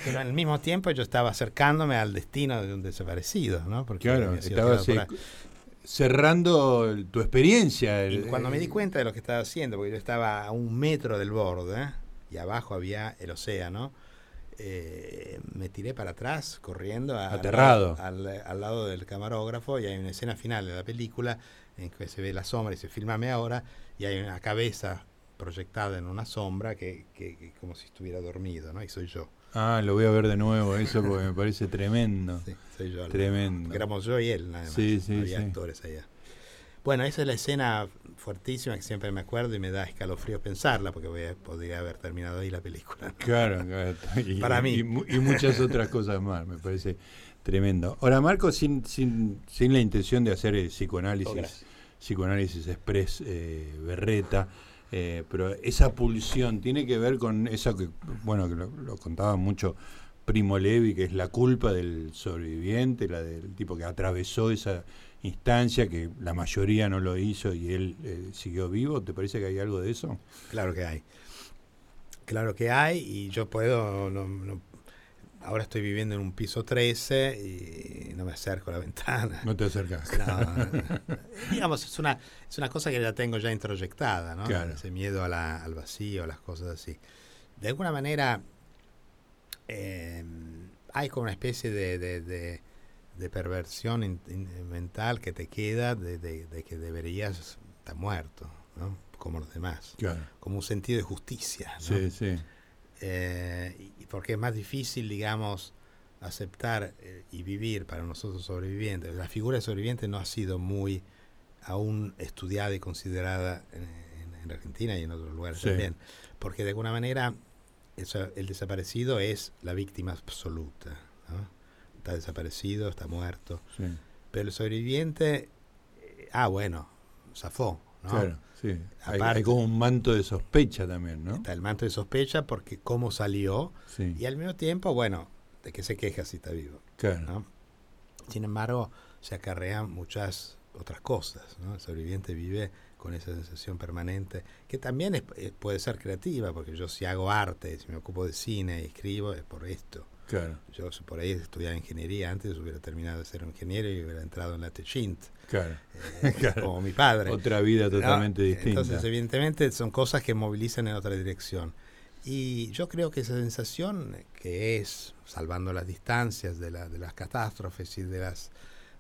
Pero al mismo tiempo yo estaba acercándome al destino de un desaparecido, ¿no? Porque Claro, ahí. cerrando tu experiencia. Y cuando me di cuenta de lo que estaba haciendo, porque yo estaba a un metro del borde ¿eh? y abajo había el océano, eh, me tiré para atrás corriendo a- Aterrado. Al, al- al lado del camarógrafo y hay una escena final de la película en que se ve la sombra y se filmame ahora y hay una cabeza proyectada en una sombra que, que- que como si estuviera dormido, ¿no? Y soy yo. Ah, lo voy a ver de nuevo, eso porque me parece tremendo. Sí, soy yo. Tremendo. Éramos yo y él, nada más. Sí, sí, había sí. actores allá. Bueno, esa es la escena fuertísima que siempre me acuerdo y me da escalofrío pensarla porque voy a- podría haber terminado ahí la película. Claro, claro. Y, Para mí. Y, mu- y muchas otras cosas más, me parece tremendo. Ahora, Marco, sin, sin, sin la intención de hacer el psicoanálisis, Oh, psicoanálisis express eh, berreta, eh, pero esa pulsión tiene que ver con eso que, bueno, que lo, lo contaba mucho Primo Levi, que es la culpa del sobreviviente, la del tipo que atravesó esa instancia, que la mayoría no lo hizo y él eh, siguió vivo. ¿Te parece que hay algo de eso? Claro que hay. Claro que hay y yo puedo... no- no- ahora estoy viviendo en un piso 13 y no me acerco a la ventana. No te acercas. digamos, es una, es una cosa que ya tengo ya introyectada, ¿no? Claro. Ese miedo a la- al vacío, a las cosas así. De alguna manera, eh, hay como una especie de, de- de- de perversión in- in- mental que te queda de que deberías estar muerto, ¿no? Como los demás. Claro. Como un sentido de justicia, ¿no? Sí, sí. Eh, porque es más difícil, digamos, aceptar eh, y vivir para nosotros sobrevivientes. La figura de sobreviviente no ha sido muy aún estudiada y considerada en, en- en Argentina y en otros lugares Sí. también, porque de alguna manera eso- el desaparecido es la víctima absoluta. ¿no? Está desaparecido, está muerto. sí. Pero el sobreviviente, eh, ah, bueno, zafó. ¿No? Claro, sí. Hay, Aparte- hay como un manto de sospecha también, ¿no? Está el manto de sospecha porque cómo salió Sí, Y al mismo tiempo, bueno, ¿de qué se queja si está vivo? claro. ¿no? Sin embargo, se acarrean muchas otras cosas. ¿no? El sobreviviente vive con esa sensación permanente, que también es- eh, puede ser creativa, porque yo si hago arte, si me ocupo de cine y escribo, es por esto. Claro, Yo si por ahí estudiaba ingeniería antes, hubiera terminado de ser ingeniero y hubiera entrado en la Techint, claro. eh, Claro. como mi padre. Otra vida totalmente distinta. Entonces, evidentemente, son cosas que movilizan en otra dirección. Y yo creo que esa sensación que es, salvando las distancias de, la- de las catástrofes y de, las,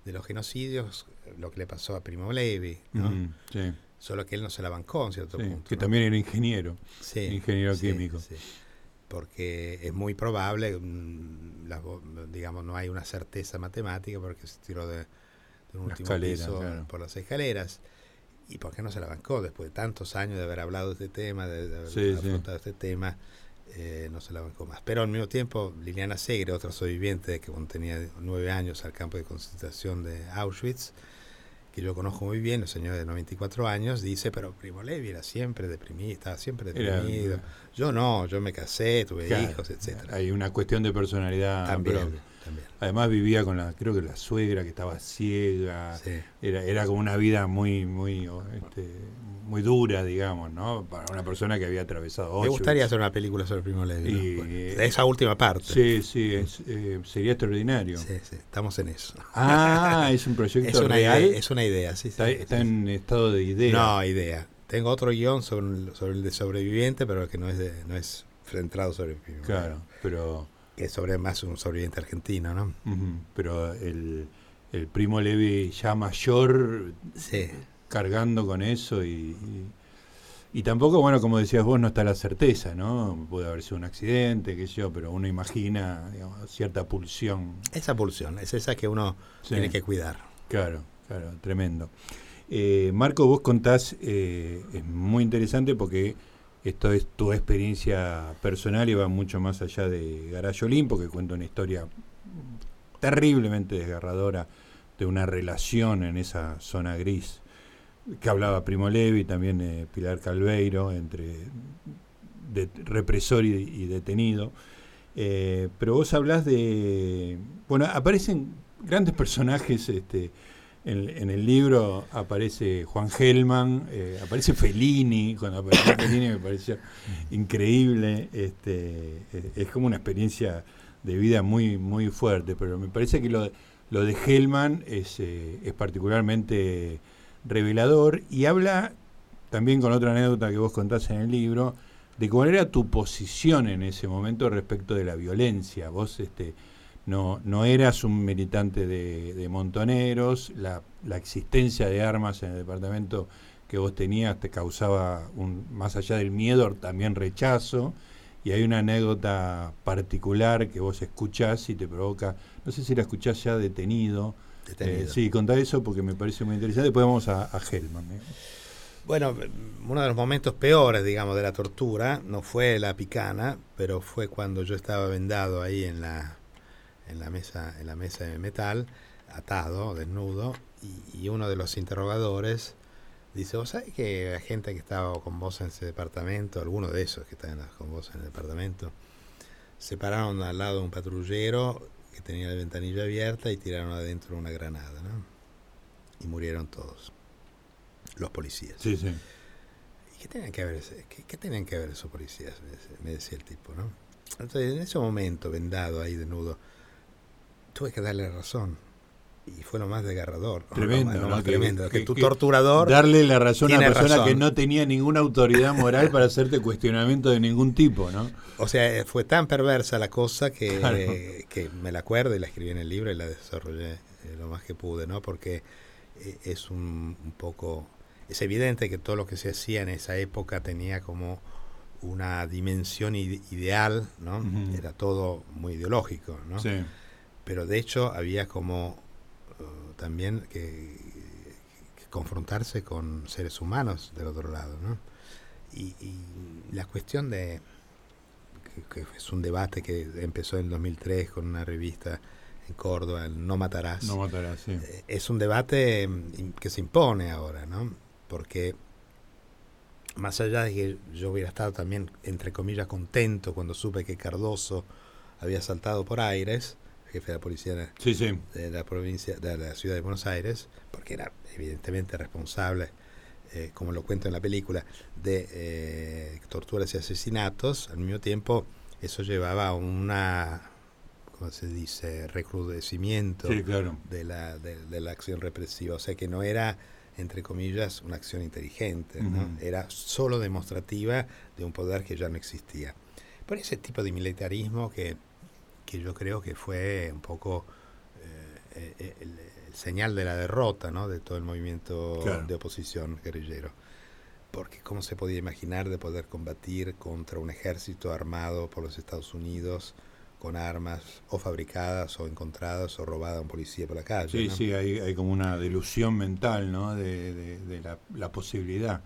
de los genocidios, lo que le pasó a Primo Levi, ¿no? Sí. solo que él no se la bancó en cierto Sí, punto. que ¿no? también era ingeniero. Sí, ingeniero químico. Porque es muy probable, mm, digamos, no hay una certeza matemática porque se tiró de, de un último escalera, piso claro. por las escaleras. ¿Y por qué no se la bancó después de tantos años de haber hablado de este tema, de, de haber Sí, sí. afrontado este tema? eh, no se la bancó más. Pero al mismo tiempo, Liliana Segre, otra sobreviviente que cuando tenía nueve años al campo de concentración de Auschwitz, que yo conozco muy bien, el señor de 94 años, dice, pero Primo Levi era siempre deprimido, estaba siempre Era- deprimido. yo no, yo me casé, tuve Claro, hijos, etcétera. Hay una cuestión de personalidad También, propia. También. Además vivía con la, creo que la suegra que estaba ciega. Sí. Era, era como una vida muy, muy, este, muy dura, digamos, ¿no? Para una persona que había atravesado Me Auschwitz. gustaría hacer una película sobre Primo Levi. ¿no? Bueno, de esa última parte. Sí, sí, es, eh, sería extraordinario. Sí, sí, estamos en eso. Ah, es un proyecto Es una, real. idea, es una idea, sí. sí, está, sí, está en estado de idea. No, idea. Tengo otro guion sobre, sobre el de sobreviviente, pero que no es, de, no es centrado sobre el Primo Claro, pero, que sobre más un sobreviviente argentino, ¿no? pero el, el primo Levi ya mayor Sí. cargando con eso y, y, y tampoco, bueno, como decías vos, no está la certeza, ¿no? Puede haber sido un accidente, qué sé yo, pero uno imagina digamos, cierta pulsión. Esa pulsión, es esa que uno Sí. tiene que cuidar. Claro, claro, tremendo. Eh, Marco, vos contás, eh, es muy interesante porque esto es tu experiencia personal y va mucho más allá de Garayolín, porque cuenta una historia terriblemente desgarradora de una relación en esa zona gris que hablaba Primo Levi, también eh, Pilar Calveiro, entre represor y, y detenido. Eh, pero vos hablás de. Bueno, aparecen grandes personajes este, en, en el libro. Aparece Juan Gelman, eh, aparece Fellini. Cuando apareció Fellini me pareció increíble. Este, es como una experiencia de vida muy, muy fuerte. Pero me parece que lo, lo de Gelman es, eh, es particularmente revelador y habla también con otra anécdota que vos contás en el libro de cuál era tu posición en ese momento respecto de la violencia. Vos este, no, no eras un militante de, de montoneros, la, la existencia de armas en el departamento que vos tenías te causaba, un, más allá del miedo, también rechazo. Y hay una anécdota particular que vos escuchás y te provoca, no sé si la escuchás ya detenido. Detenido. Eh, sí, contá eso porque me parece muy interesante. Después vamos a, a. ¿eh? Bueno, uno de los momentos peores, digamos, de la tortura no fue la picana, pero fue cuando yo estaba vendado ahí en la, en la mesa, en la mesa de metal, atado, desnudo, y, y uno de los interrogadores dice, ¿vos sabés que la gente que estaba con vos en ese departamento, alguno de esos que estaban con vos en el departamento, se pararon al lado de un patrullero que tenía la ventanilla abierta y tiraron adentro una granada, ¿no? Y murieron todos, los policías. Sí, sí. ¿Y qué tenían que ver, qué, qué tenían que ver esos policías? Me decía, me decía el tipo, ¿no? Entonces, en ese momento, vendado ahí desnudo, tuve que darle razón. Y fue lo más desgarrador. Tremendo. Lo más ¿no? tremendo. Que, que- tu torturador. Darle la razón a una persona razón. que no tenía ninguna autoridad moral para hacerte cuestionamiento de ningún tipo, ¿no? O sea, eh, fue tan perversa la cosa que, Claro. eh, que me la acuerdo y la escribí en el libro y la desarrollé eh, lo más que pude, ¿no? Porque eh, es un, un poco... Es evidente que todo lo que se hacía en esa época tenía como una dimensión ide- ideal, ¿no? Era todo muy ideológico, ¿no? Sí. Pero de hecho había como eh, también que, que confrontarse con seres humanos del otro lado, ¿no? Y, y la cuestión de que, que es un debate que empezó en 2003 con una revista en Córdoba, el No Matarás. No matarás, sí. Eh, es un debate mm, que se impone ahora, ¿no? Porque más allá de que yo hubiera estado también, entre comillas, contento cuando supe que Cardoso había saltado por Aires, jefe de la policía de Sí, sí. de la provincia, de la ciudad de Buenos Aires, porque era evidentemente responsable, eh, como lo cuento en la película, de eh, torturas y asesinatos, al mismo tiempo eso llevaba a una, ¿cómo se dice?, recrudecimiento Sí, claro. de la, de, de la acción represiva. O sea que no era, entre comillas, una acción inteligente, ¿no? Ujú. era solo demostrativa de un poder que ya no existía. Por ese tipo de militarismo que, que yo creo que fue un poco eh, eh, el, el señal de la derrota ¿no? de todo el movimiento Claro. de oposición guerrillero. Porque cómo se podía imaginar de poder combatir contra un ejército armado por los Estados Unidos con armas o fabricadas o encontradas o robadas a un policía por la calle. Sí, ¿no? sí, hay, hay como una delusión mental, ¿no? De, de- de la, la posibilidad.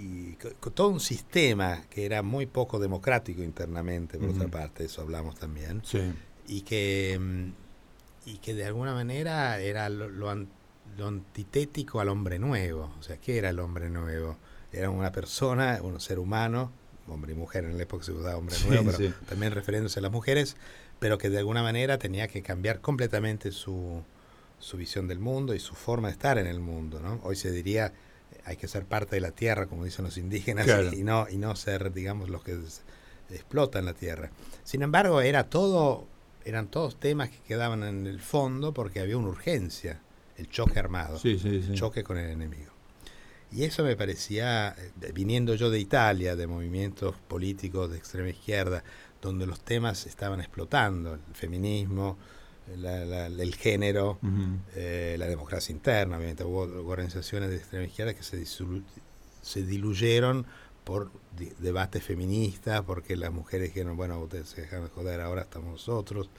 Y co- con todo un sistema que era muy poco democrático internamente, por Ujú. otra parte, eso hablamos también, Sí. y que, mm, y que de alguna manera era lo, lo an- lo antitético al hombre nuevo. O sea, ¿qué era el hombre nuevo? Era una persona, un ser humano, hombre y mujer, en la época se usaba hombre Sí, nuevo, pero sí. también refiriéndose a las mujeres, pero que de alguna manera tenía que cambiar completamente su, su visión del mundo y su forma de estar en el mundo. ¿no? Hoy se diría, hay que ser parte de la tierra, como dicen los indígenas, Claro. y, no, y no ser, digamos, los que des- explotan la tierra. Sin embargo, era todo, eran todos temas que quedaban en el fondo porque había una urgencia, el choque armado Sí, sí, sí. choque con el enemigo. Y eso me parecía, eh, viniendo yo de Italia, de movimientos políticos de extrema izquierda, donde los temas estaban explotando, el feminismo, la- la- el género, eh, la democracia interna, obviamente hubo organizaciones de extrema izquierda que se, diluyeron por di- debates feministas, porque las mujeres dijeron, bueno, ustedes se dejan de joder, ahora estamos nosotros.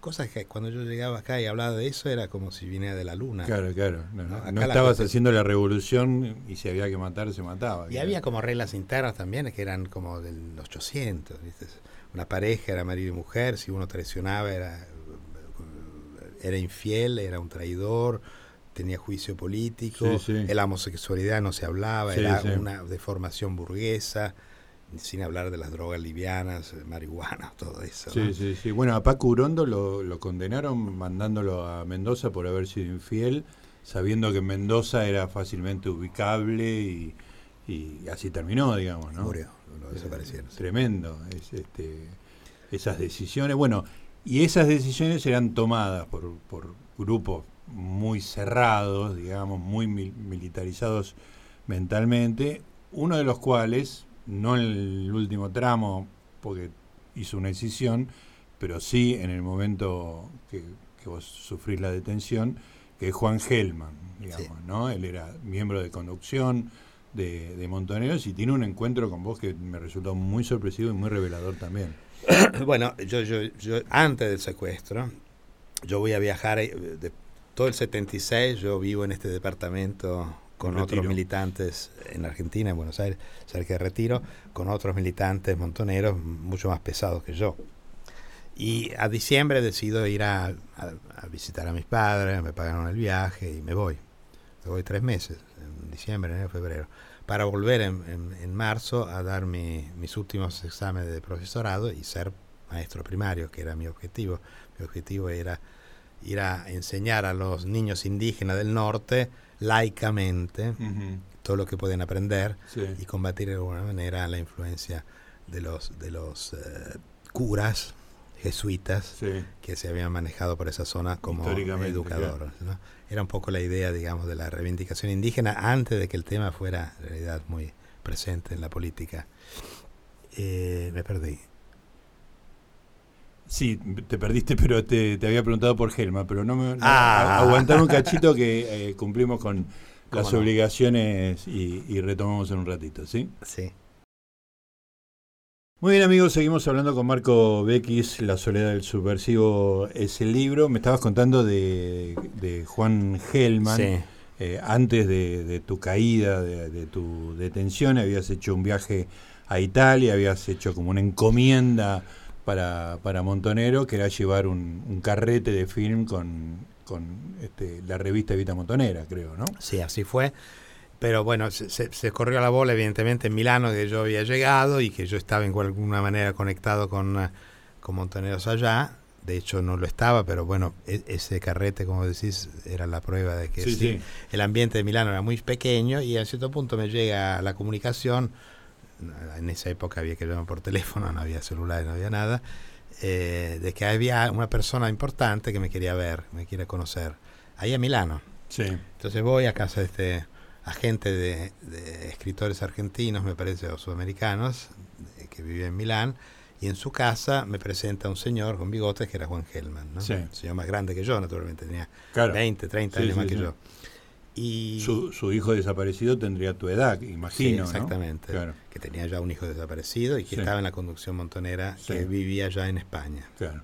Cosas que cuando yo llegaba acá y hablaba de eso era como si viniera de la luna. Claro, claro. No, No, no- acá no la estabas haciendo la revolución y si había que matar, se mataba. Y había como reglas internas también que eran como del 800, ¿viste? Una pareja era marido y mujer, si uno traicionaba era, era infiel, era un traidor, tenía juicio político, Sí, sí. la homosexualidad no se hablaba, Sí, era una deformación burguesa, sin hablar de las drogas livianas, eh, marihuana, todo eso. Sí, ¿no? sí, sí. Bueno, a Paco Urondo lo, lo condenaron mandándolo a Mendoza por haber sido infiel, sabiendo que en Mendoza era fácilmente ubicable y, y así terminó, digamos, ¿no? Murió, lo desaparecieron. sí. Tremendo. Es, este, esas decisiones. Bueno, y esas decisiones eran tomadas por, por grupos muy cerrados, digamos, muy mil- militarizados mentalmente, uno de los cuales, no en el último tramo, porque hizo una decisión, pero sí en el momento que, que vos sufrís la detención, que es Juan Gelman, digamos, Sí. ¿no? Él era miembro de conducción de, de Montoneros y tiene un encuentro con vos que me resultó muy sorpresivo y muy revelador también. Bueno, yo, yo, yo antes del secuestro, yo voy a viajar, eh, de todo el 76 yo vivo en este departamento con otros militantes en Argentina, en Buenos Aires, cerca de Retiro, con otros militantes montoneros mucho más pesados que yo. Y a diciembre decido ir a, a- a visitar a mis padres, me pagaron el viaje y me voy. Me voy tres meses, en diciembre, enero, febrero, para volver en, en- en marzo a dar mi- mis últimos exámenes de profesorado y ser maestro primario, que era mi objetivo. Mi objetivo era ir a enseñar a los niños indígenas del norte laicamente todo lo que pueden aprender Sí. y combatir de alguna manera la influencia de los de los eh, curas jesuitas que se habían manejado por esa zona como educadores. Era un poco la idea, digamos, de la reivindicación indígena antes de que el tema fuera en realidad muy presente en la política. Eh, me perdí. Sí, te perdiste, pero te, había preguntado por Gelma, pero no me... Ah. aguantar un cachito que eh, cumplimos con las obligaciones y, y retomamos en un ratito, ¿sí? Sí. Muy bien amigos, seguimos hablando con Marco Bequis, La soledad del subversivo es el libro. Me estabas contando de, Juan Gelman. Eh, antes de, tu caída, de, tu detención, habías hecho un viaje a Italia, habías hecho como una encomienda para, para Montonero, que era llevar un, carrete de film con, con este, la revista Vita Montonera, creo, ¿no? Sí, así fue. Pero bueno, se, corrió la bola evidentemente en Milano que yo había llegado y que yo estaba en alguna manera conectado con, eh, con Montoneros allá. De hecho no lo estaba, pero bueno, e, ese carrete, como decís, era la prueba de que sí, el ambiente de Milano era muy pequeño y a cierto punto me llega la comunicación, en esa época había que llamar por teléfono, no había celular, no había nada, eh, de que había una persona importante que me quería ver, me quería conocer, ahí a Milano. Entonces voy a casa de este agente de, escritores argentinos, me parece, o sudamericanos, que vivía en Milán, y en su casa me presenta un señor con bigotes que era Juan Gelman, ¿no? un señor más grande que yo, naturalmente, tenía 20, 30 años más que yo. Y su, hijo desaparecido tendría tu edad, imagino. exactamente. Que tenía ya un hijo desaparecido y que estaba en la conducción montonera, que vivía ya en España. Claro.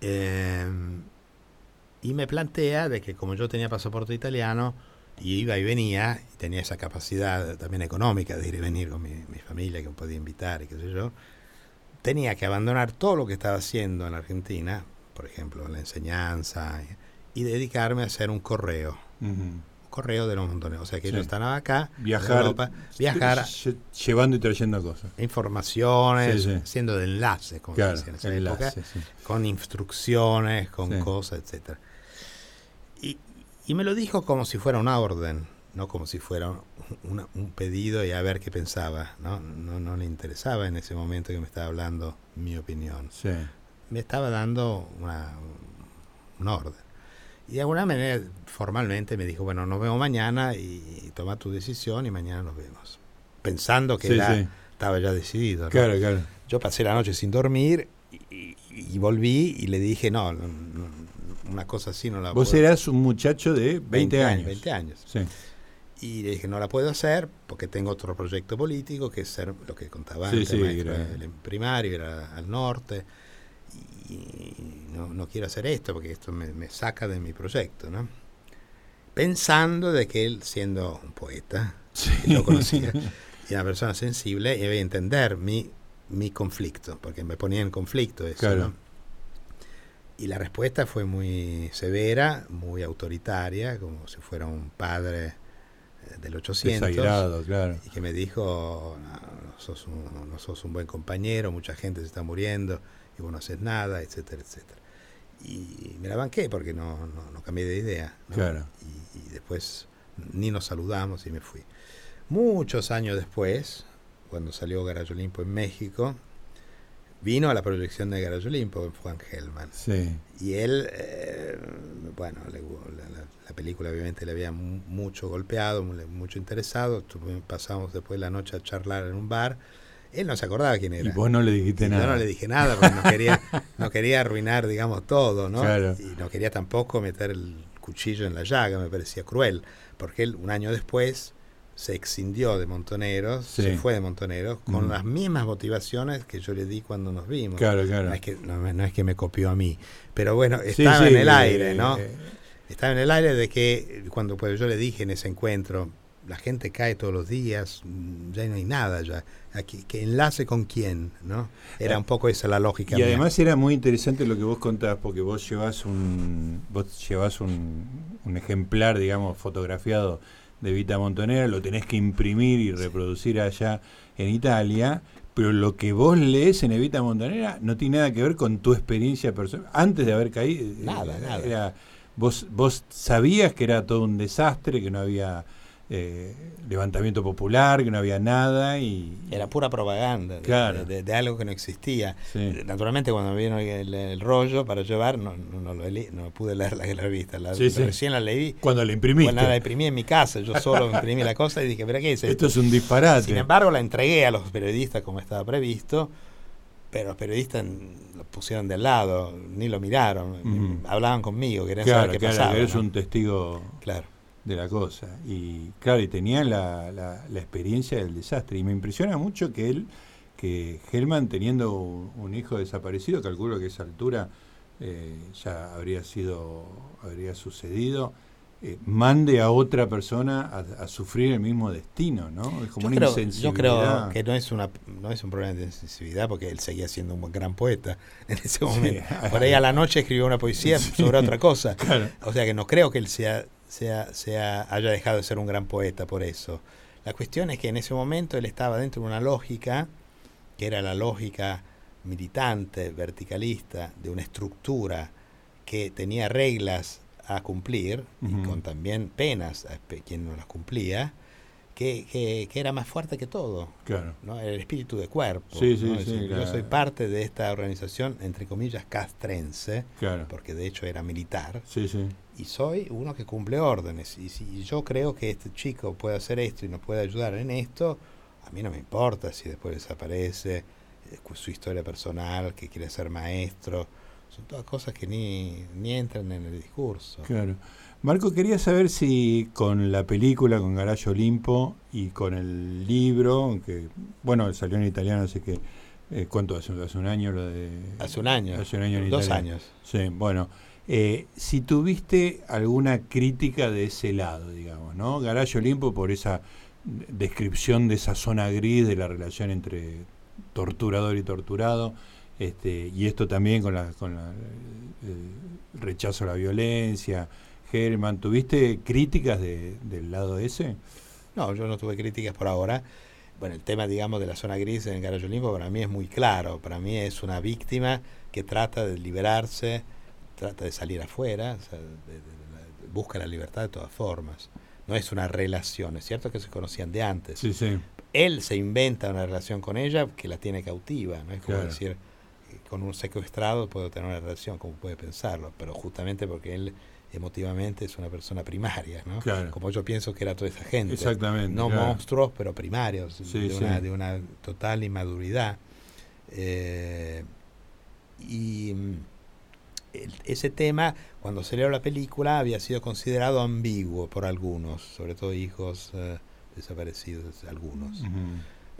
Em, y me plantea de que como yo tenía pasaporte italiano, y iba y venía, y tenía esa capacidad también económica de ir y venir con mi, familia que me podía invitar y qué sé yo, tenía que abandonar todo lo que estaba haciendo en Argentina, por ejemplo, la enseñanza, y, dedicarme a hacer un correo. Un correo de los montones. O sea que yo estaba acá, viajar, viajar llevando y trayendo cosas. Informaciones, siendo de enlaces, como en esa época, con instrucciones, con cosas, etcétera. Y, me lo dijo como si fuera una orden, no como si fuera un pedido y a ver qué pensaba. ¿no? No, no le interesaba en ese momento que me estaba hablando mi opinión. Me estaba dando una, una orden. Y de alguna manera, formalmente, me dijo, bueno, nos vemos mañana y, toma tu decisión y mañana nos vemos. Pensando que estaba ya decidido. Claro, claro. Yo pasé la noche sin dormir y, y volví y le dije, no, no, una cosa así no la Vos eras un muchacho de 20, años. 20 años. Sí. Y le dije, no la puedo hacer porque tengo otro proyecto político que es ser lo que contaba antes, el primario, era al norte. Y no, no, quiero hacer esto porque esto me, saca de mi proyecto, ¿no? Pensando de que él, siendo un poeta, lo conocía, y una persona sensible, iba a entender mi, mi conflicto, porque me ponía en conflicto eso, ¿no? Y la respuesta fue muy severa, muy autoritaria, como si fuera un padre eh, del 800. claro. Y que me dijo, no, sos un, no sos un buen compañero, mucha gente se está muriendo y vos no haces nada, etcétera, etcétera. Y me la banqué porque no, no, cambié de idea. Claro. Y, y, después ni nos saludamos y me fui. Muchos años después, cuando salió Garayo Limpo en México, vino a la proyección de Garage Olimpo, Juan Gelman. Sí. Y él, eh, bueno, la, película obviamente le había mucho golpeado, mucho interesado. Pasamos después la noche a charlar en un bar. Él no se acordaba quién era. Y vos no le dijiste nada. Yo no le dije nada porque no quería, no quería arruinar, digamos, todo, ¿no? Y no quería tampoco meter el cuchillo en la llaga, me parecía cruel. Porque él, un año después, se excindió de Montoneros, se fue de Montoneros, con las mismas motivaciones que yo le di cuando nos vimos. Claro, claro. No es que, no, es que me copió a mí, pero bueno, estaba en el aire, ¿no? Eh, estaba en el aire de que cuando pues, yo le dije en ese encuentro, la gente cae todos los días, ya no hay nada ya. Aquí, que enlace con quién, ¿no? Era un poco esa la lógica. Y además era muy interesante lo que vos contabas, porque vos llevas un, vos llevas un, un ejemplar, digamos, fotografiado de Vita Montonera, lo tenés que imprimir y reproducir allá en Italia, pero lo que vos lees en Evita Montonera no tiene nada que ver con tu experiencia personal. Antes de haber caído, nada, nada. vos, vos sabías que era todo un desastre, que no había eh, levantamiento popular, que no había nada y... Era pura propaganda de, de, algo que no existía. Naturalmente cuando vino el, rollo para llevar, no, no, lo no pude leer la, revista, la, recién la leí. Cuando la imprimí. Cuando la imprimí en mi casa, yo solo imprimí la cosa y dije, ¿pero qué es esto? Esto es un disparate. Sin embargo, la entregué a los periodistas como estaba previsto, pero los periodistas lo pusieron de lado, ni lo miraron, hablaban conmigo, querían saber qué claro, pasaba. Eres un testigo claro de la cosa. Y claro, y tenía la, la, experiencia del desastre. Y me impresiona mucho que él, que Helman teniendo un, hijo desaparecido, calculo que a esa altura eh, ya habría sido, habría sucedido, eh, mande a otra persona a, sufrir el mismo destino, ¿no? Es como yo una creo, insensibilidad. Yo creo que no es una no es un problema de insensibilidad porque él seguía siendo un gran poeta en ese momento. Por ahí a la noche escribió una poesía sobre otra cosa. O sea que no creo que él sea sea, sea, haya dejado de ser un gran poeta por eso. La cuestión es que en ese momento él estaba dentro de una lógica, que era la lógica militante, verticalista, de una estructura que tenía reglas a cumplir y con también penas a quien no las cumplía, que, que, era más fuerte que todo. Claro. ¿no? El espíritu de cuerpo. yo soy parte de esta organización, entre comillas, castrense, porque de hecho era militar. Y soy uno que cumple órdenes. Y si yo creo que este chico puede hacer esto y nos puede ayudar en esto, a mí no me importa si después desaparece, eh, su historia personal, que quiere ser maestro. Son todas cosas que ni, ni entran en el discurso. Claro. Marco, quería saber si con la película, con Garage Olimpo y con el libro, que bueno, salió en italiano, así que, eh, ¿cuánto hace? ¿Hace un año lo de...? Hace un año. Hace un año en Dos años. Sí, bueno. Eh, si tuviste alguna crítica de ese lado, digamos, ¿no? Garage Olimpo por esa descripción de esa zona gris de la relación entre torturador y torturado, este, y esto también con, la, con la, el rechazo a la violencia, Germán, ¿tuviste críticas del lado ese? No, yo no tuve críticas por ahora. Bueno, el tema, digamos, de la zona gris en el Garaje Olimpo para mí es muy claro. Para mí es una víctima que trata de liberarse, trata de salir afuera, busca la libertad de todas formas. No es una relación, es cierto que se conocían de antes. Sí, sí. Él se inventa una relación con ella que la tiene cautiva, ¿no? Es como decir, con un secuestrado puedo tener una relación, como puede pensarlo, pero justamente porque él emotivamente es una persona primaria, ¿no? Como yo pienso que era toda esa gente. Exactamente. No monstruos, pero primarios, de, Una, total inmaduridad. Eh, y mm, ese tema, cuando se la película, había sido considerado ambiguo por algunos, sobre todo hijos eh, desaparecidos, algunos.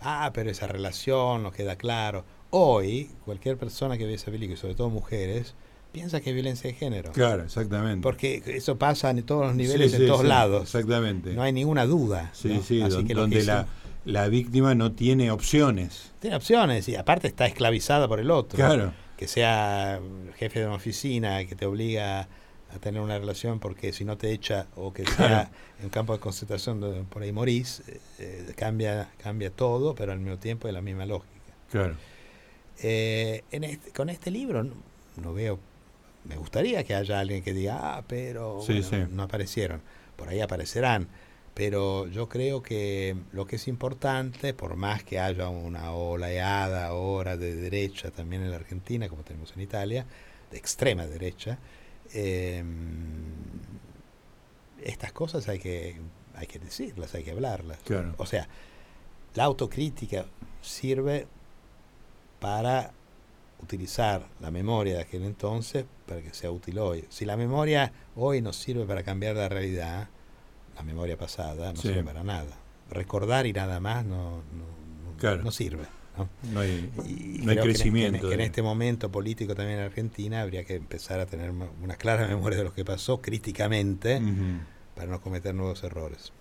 Ah, pero esa relación no queda claro. Hoy, cualquier persona que ve esa película, sobre todo mujeres, piensa que es violencia de género. Claro, exactamente. Porque eso pasa en todos los niveles, en todos lados. Exactamente. No hay ninguna duda. Sí, sí, donde la, la, víctima no tiene opciones. Tiene opciones y aparte está esclavizada por el otro. Claro. Que sea jefe de una oficina que te obliga a tener una relación porque si no te echa o que sea en un campo de concentración por ahí morís, eh, eh, cambia, cambia todo, pero al mismo tiempo es la misma lógica. Claro. Eh, en este, con este libro no veo me gustaría que haya alguien que diga, ah, pero no aparecieron. Por ahí aparecerán. Pero yo creo que lo que es importante, por más que haya una oleada ahora de derecha también en la Argentina, como tenemos en Italia, de extrema derecha, em, estas cosas hay que, hay que decirlas, hay que hablarlas. O sea, la autocrítica sirve para utilizar la memoria de aquel entonces para que sea útil hoy. Si la memoria hoy nos sirve para cambiar la realidad, la memoria pasada no sirve para nada. Recordar y nada más no, no, sirve. ¿no? hay, crecimiento. Que en, este momento político también en Argentina habría que empezar a tener una clara memoria de lo que pasó críticamente para no cometer nuevos errores.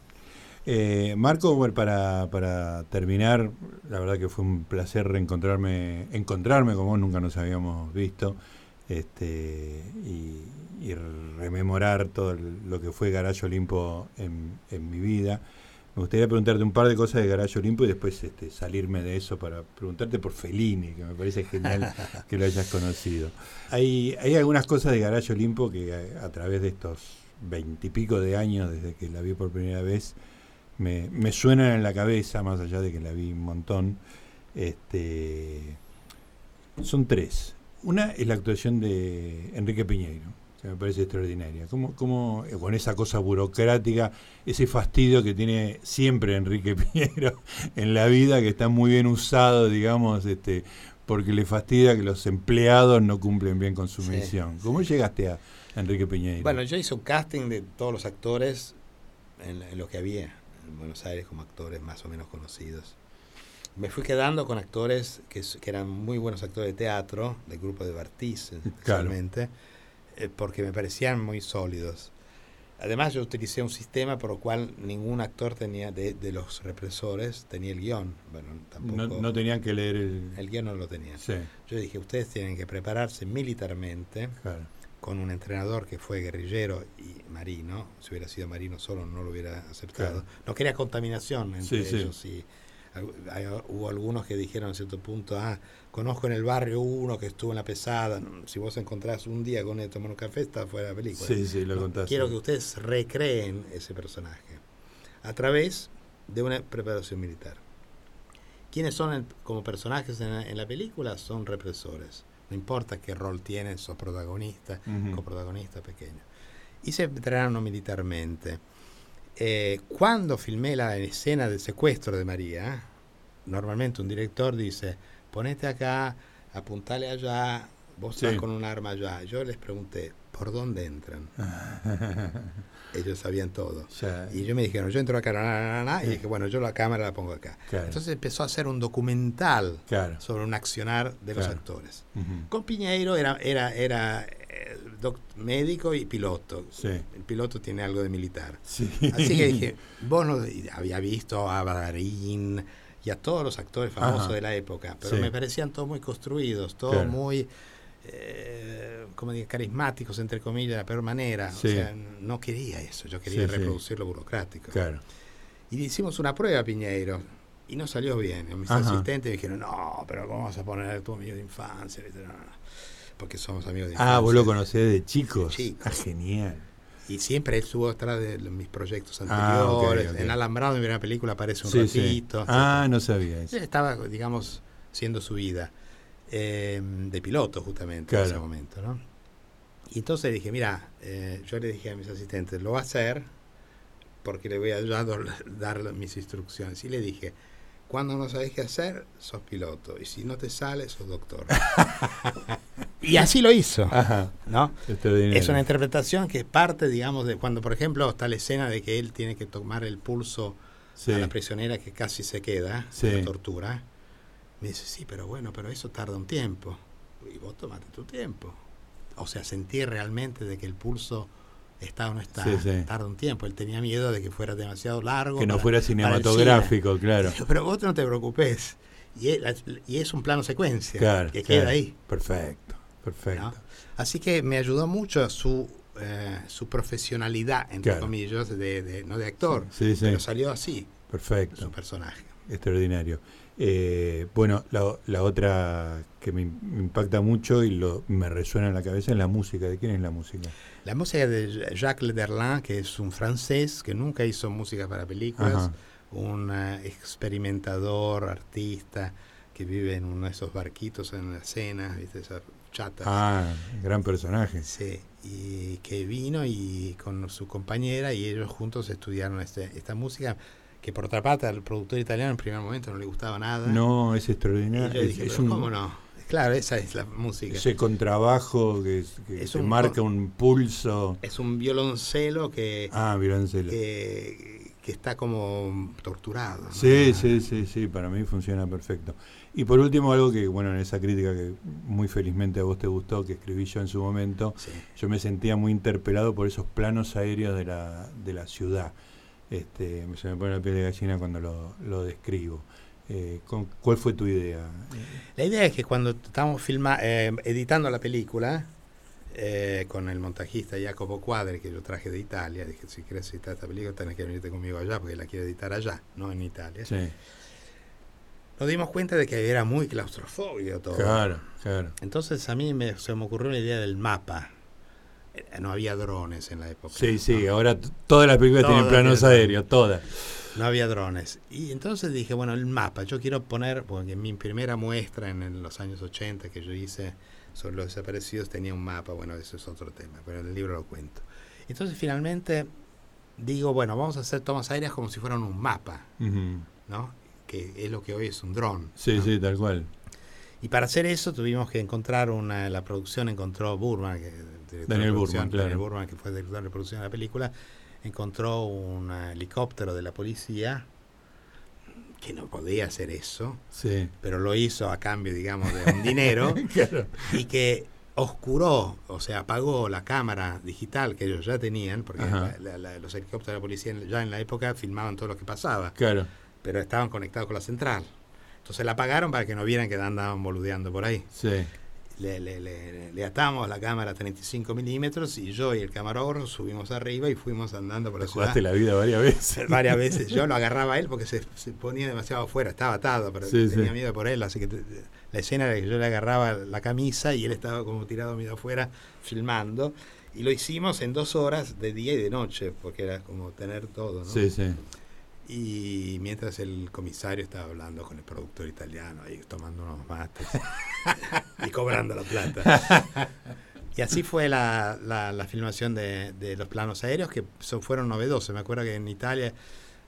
Eh, Marco, bueno, para, para terminar, la verdad que fue un placer reencontrarme, encontrarme como nunca nos habíamos visto, este, y, rememorar todo lo que fue Garayo Olimpo en, en, mi vida. Me gustaría preguntarte un par de cosas de Garayo Olimpo y después este, salirme de eso para preguntarte por Fellini, que me parece genial que lo hayas conocido. Hay, hay algunas cosas de Garayo Olimpo que a, a través de estos veintipico de años desde que la vi por primera vez, me, me suenan en la cabeza, más allá de que la vi un montón. Este, son tres. Una es la actuación de Enrique Piñeiro, que me parece extraordinaria. Como, como eh, con esa cosa burocrática, ese fastidio que tiene siempre Enrique Piñeiro en la vida, que está muy bien usado, digamos, este, porque le fastidia que los empleados no cumplen bien con su misión. ¿Cómo llegaste a Enrique Piñeiro? Bueno, yo hice un casting de todos los actores en, en lo que había en Buenos Aires como actores más o menos conocidos me fui quedando con actores que, que, eran muy buenos actores de teatro, del grupo de Bartiz especialmente, claro. eh, porque me parecían muy sólidos. Además yo utilicé un sistema por el cual ningún actor tenía de, de los represores tenía el guion. Bueno, tampoco, no, no, tenían que leer el... El guion no lo tenían. Sí. Yo dije, ustedes tienen que prepararse militarmente claro. con un entrenador que fue guerrillero y marino. Si hubiera sido marino solo no lo hubiera aceptado. Claro. No quería contaminación entre Sí, sí. ellos y hay- hubo algunos que dijeron a cierto punto, ah, conozco en el barrio uno que estuvo en la pesada, si vos encontrás un día con él tomando café, está fuera de la película. Sí, sí, lo No, contaste. Quiero que ustedes recreen ese personaje a través de una preparación militar. ¿Quiénes son el- como personajes en la, en la película? Son represores. No importa qué rol tienen, sos protagonista, Ujú. coprotagonista pequeño. Y se entrenaron militarmente. Eh, cuando filmé la escena del secuestro de María, normalmente un director dice, ponete acá, apuntale allá, vos Sí. estás con un arma allá. Yo les pregunté, ¿por dónde entran? Ellos sabían todo. Y yo me dijeron, yo entro acá, na, na, na, y dije, bueno, yo la cámara la pongo acá. Claro. Entonces empezó a hacer un documental claro. sobre un accionar de los actores. Ujú. Con Piñeiro era, era, era eh, médico y piloto. Sí. El piloto tiene algo de militar. Sí. Así que dije, vos no había visto a Badarín y a todos los actores famosos Ajá. de la época, pero me parecían todos muy construidos, todos muy, eh, como digo, carismáticos, entre comillas, de la peor manera. Sí. O sea, no quería eso, yo quería Sí, sí. reproducir lo burocrático. Claro. Y le hicimos una prueba a Piñeiro. Y no salió bien. Mis Ajá. asistentes me dijeron, no, pero ¿cómo vas a poner tu amigo de infancia? No, no, no. Porque somos amigos de infancia. Ah, vos lo conocés de chicos. De chicos. Ah, genial. Y siempre él estuvo atrás de mis proyectos Ah, anteriores. En Alambrado, en una película, aparece un ratito. Ah, no sabía eso. Él Estaba, digamos, siendo su vida eh, de piloto, justamente, en Claro. ese momento, ¿no? Y entonces dije, mira, eh, yo le dije a mis asistentes, lo va a hacer porque le voy a ayudar a dar mis instrucciones. Y le dije, cuando no sabes qué hacer, sos piloto. Y si no te sale, sos doctor. y así lo hizo, Ajá. ¿no? Extraordinario. Es una interpretación que es parte, digamos, de cuando, por ejemplo, está la escena de que él tiene que tomar el pulso Sí. a la prisionera que casi se queda, Sí. la tortura. Me dice, sí, pero bueno, pero eso tarda un tiempo. Y vos tomate tu tiempo. O sea, sentir realmente de que el pulso está o no está, Sí, sí. tarda un tiempo. Él tenía miedo de que fuera demasiado largo. Que no para- fuera cinematográfico, claro. Pero vos no te preocupes. Y es, y es un plano secuencia Claro. que claro. queda ahí. Perfecto, perfecto. ¿no? Así que me ayudó mucho su, eh, su profesionalidad, entre Claro. comillas, de, de- no de actor, Sí, sí. pero salió así Perfecto. su personaje. Extraordinario. Eh, bueno, la, la otra que me, impacta mucho y lo, me resuena en la cabeza es la música. ¿De quién es la música? La música de Jacques Lederlin, que es un francés que nunca hizo música para películas, Ajá. un eh, experimentador, artista, que vive en uno de esos barquitos en la cena, ¿viste? esas chatas. Ah, gran personaje. Sí, y que vino y con su compañera y ellos juntos estudiaron este, esta música que por otra parte al productor italiano en primer momento no le gustaba nada. No, es extraordinario. Es, dije, es "Pero un, ¿cómo no? Claro, esa es la música. ese contrabajo que, que Es un- marca un pulso. Es un violoncelo que, Ah, violoncelo. que, que está como torturado. ¿no? Sí, sí, sí, sí, para mí funciona perfecto. Y por último, algo que, bueno, en esa crítica que muy felizmente a vos te gustó, que escribí yo en su momento, Sí. yo me sentía muy interpelado por esos planos aéreos de la, de la ciudad. Este, se me pone la piel de gallina cuando lo, lo describo. Eh, con- ¿Cuál fue tu idea? La idea es que cuando estábamos eh, editando la película, eh, con el montajista Jacopo Quadri, que yo traje de Italia, dije, si quieres editar esta película, tenés que venirte conmigo allá, porque la quiero editar allá, no en Italia. Sí, Nos dimos cuenta de que era muy claustrofóbico todo. claro, claro. Entonces a mí me, se me ocurrió la idea del mapa. Eh, No había drones en la época. Sí, sí, ¿no? ahora todas las películas tienen planos aéreos, todas. No había drones. Y entonces dije, bueno, el mapa, yo quiero poner, porque mi primera muestra en, los años 80 que yo hice sobre los desaparecidos tenía un mapa, bueno, eso es otro tema, pero en el libro lo cuento. Entonces finalmente digo, bueno, vamos a hacer tomas aéreas como si fueran un mapa, ¿no? Que es lo que hoy es un dron. Sí, sí, tal cual. Y para hacer eso tuvimos que encontrar una, la producción encontró Burman, que, Daniel Burman, claro. Daniel Burman, que fue director de producción de la película, encontró un helicóptero de la policía que no podía hacer eso, sí. pero lo hizo a cambio, digamos, de un dinero, y que oscuró, o sea, apagó la cámara digital que ellos ya tenían, porque los helicópteros de la policía ya en la época filmaban todo lo que pasaba, claro. pero estaban conectados con la central. Entonces la apagaron para que no vieran que andaban boludeando por ahí. Sí. Le, le, le, atamos la cámara a 35 milímetros y yo y el camarógrafo subimos arriba y fuimos andando por la ciudad. la vida varias veces. varias veces. Yo lo agarraba a él porque se, ponía demasiado afuera, estaba atado, pero tenía miedo por él, así que la escena era que yo le agarraba la camisa y él estaba como tirado medio afuera filmando. Y lo hicimos en dos horas de día y de noche, porque era como tener todo, ¿no? Sí, sí y mientras el comisario estaba hablando con el productor italiano, ahí tomando unos mates y cobrando la plata. Y así fue la, la, filmación de, de, los planos aéreos, que son, fueron novedosos. Me acuerdo que en Italia,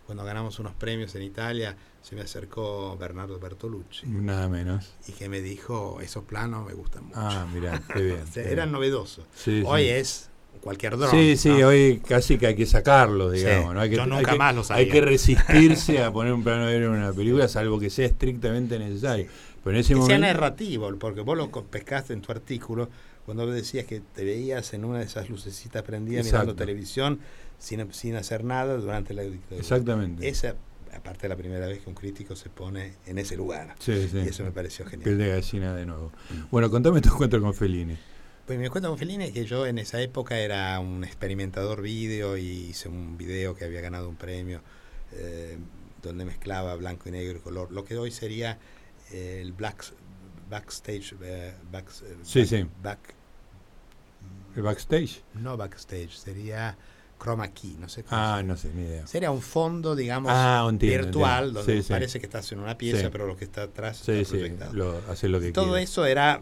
cuando ganamos unos premios en Italia, se me acercó Bernardo Bertolucci. Nada menos. Y que me dijo, esos planos me gustan mucho. Ah, mira, qué bien. eran novedosos. Hoy es cualquier dron. Sí, sí, hoy casi que hay que sacarlo, digamos. ¿no? hay que, yo nunca más lo Hay que resistirse a poner un plano aéreo en una película, salvo que sea estrictamente necesario. Pero en ese que sea narrativo, porque vos lo pescaste en tu artículo cuando decías que te veías en una de esas lucecitas prendidas mirando televisión sin, sin hacer nada durante la dictadura. Exactamente. Esa, aparte, la primera vez que un crítico se pone en ese lugar. Sí, sí. Y eso me pareció genial. Piel de gallina de nuevo. Bueno, contame tu encuentro con Fellini. Pues mi cuento con Fellini es que yo en esa época era un experimentador vídeo y hice un video que había ganado un premio eh, donde mezclaba blanco y negro y color. Lo que hoy sería eh, el black, backstage. Eh, back, sí, sí. Back, ¿El backstage? No backstage, sería chroma key, no sé cómo Ah, no sé, ni idea. Sería un fondo, digamos, ah, virtual, donde parece que estás en una pieza, pero lo que está atrás está proyectado. Lo, hace lo que todo eso era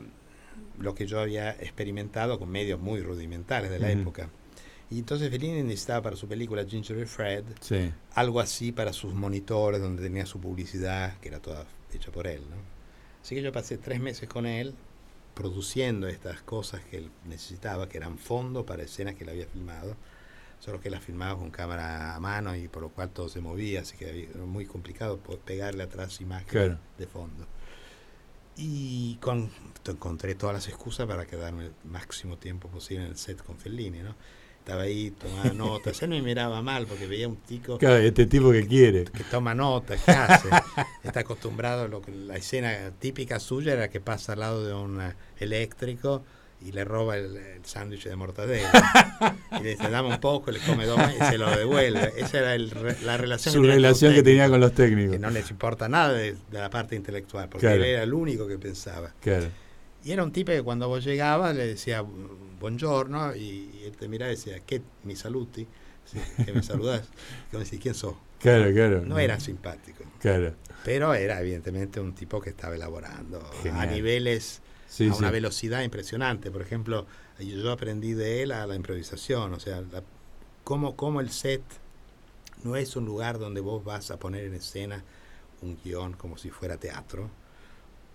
lo que yo había experimentado con medios muy rudimentales de la época. Y entonces Fellini necesitaba para su película Ginger Fred algo así para sus monitores, donde tenía su publicidad, que era toda hecha por él. ¿no? Así que yo pasé tres meses con él produciendo estas cosas que él necesitaba, que eran fondos para escenas que él había filmado, solo que las filmaba con cámara a mano y por lo cual todo se movía, así que era muy complicado pegarle atrás imágenes de fondo. Y con, encontré todas las excusas para quedarme el máximo tiempo posible en el set con Fellini, ¿no? Estaba ahí, tomaba notas. Él me miraba mal porque veía un tico. Claro, este tipo que quiere. Que toma notas, que hace. Está acostumbrado, lo que, la escena típica suya era que pasa al lado de un eléctrico y le roba el, sándwich de mortadela. y le dice, dame un poco, le come dos y se lo devuelve. Esa era la relación. Su relación que tenía con los técnicos. Que no les importa nada de, la parte intelectual, porque él era el único que pensaba. Claro. Y era un tipo que cuando vos llegabas le decía, buongiorno, y, él te miraba y decía, ¿qué? Mi saluti. que me saludás. Y vos decís, ¿quién sos? Claro, claro. No era simpático. Claro. Pero era evidentemente un tipo que estaba elaborando a niveles a una velocidad impresionante. Por ejemplo, yo aprendí de él a la improvisación, o sea, cómo, cómo el set no es un lugar donde vos vas a poner en escena un guion como si fuera teatro,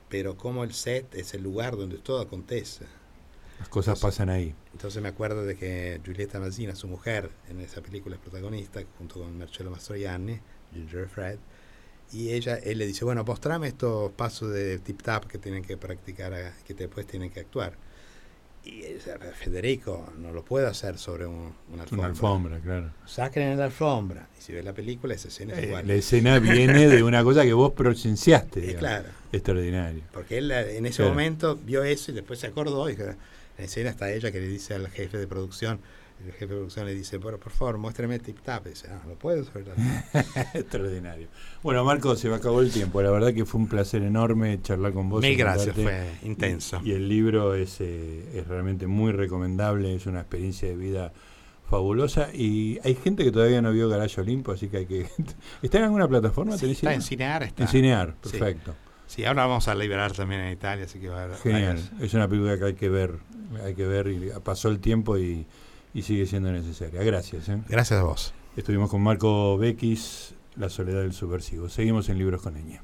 pero cómo el set es el lugar donde todo acontece. Las cosas pasan ahí. Entonces me acuerdo de que Giulietta Mazzina, su mujer, en esa película es protagonista, junto con Marcello Mastroianni, Ginger Fred, y ella, él le dice, bueno, postrame estos pasos de tip-tap que tienen que practicar, que después tienen que actuar. Y Federico, no lo puedo hacer sobre un, una alfombra. Una alfombra, claro. Saquen en la alfombra. Y si ves la película, esa escena es eh, igual. La escena viene de una cosa que vos presenciaste. claro. Extraordinario. Porque él en ese momento vio eso y después se acordó. Y la escena está ella que le dice al jefe de producción, el jefe de producción le dice, bueno, por favor, muéstrame Tip Tap. Y dice, no, no puedo. Extraordinario. Bueno, Marco, se me acabó el tiempo. La verdad que fue un placer enorme charlar con vos. Mil gracias, fue intenso. Y, el libro es, eh, es realmente muy recomendable, es una experiencia de vida fabulosa y hay gente que todavía no vio Garayo Olimpo, así que hay que... ¿Está en alguna plataforma? Sí, está en Cinear. Está. En Cinear, perfecto. Sí. sí. ahora vamos a liberar también en Italia, así que va a haber... Genial, es una película que hay que ver, hay que ver y pasó el tiempo y y sigue siendo necesaria. Gracias. ¿eh? Gracias a vos. Estuvimos con Marco Bequis, La soledad del subversivo. Seguimos en Libros con Eña.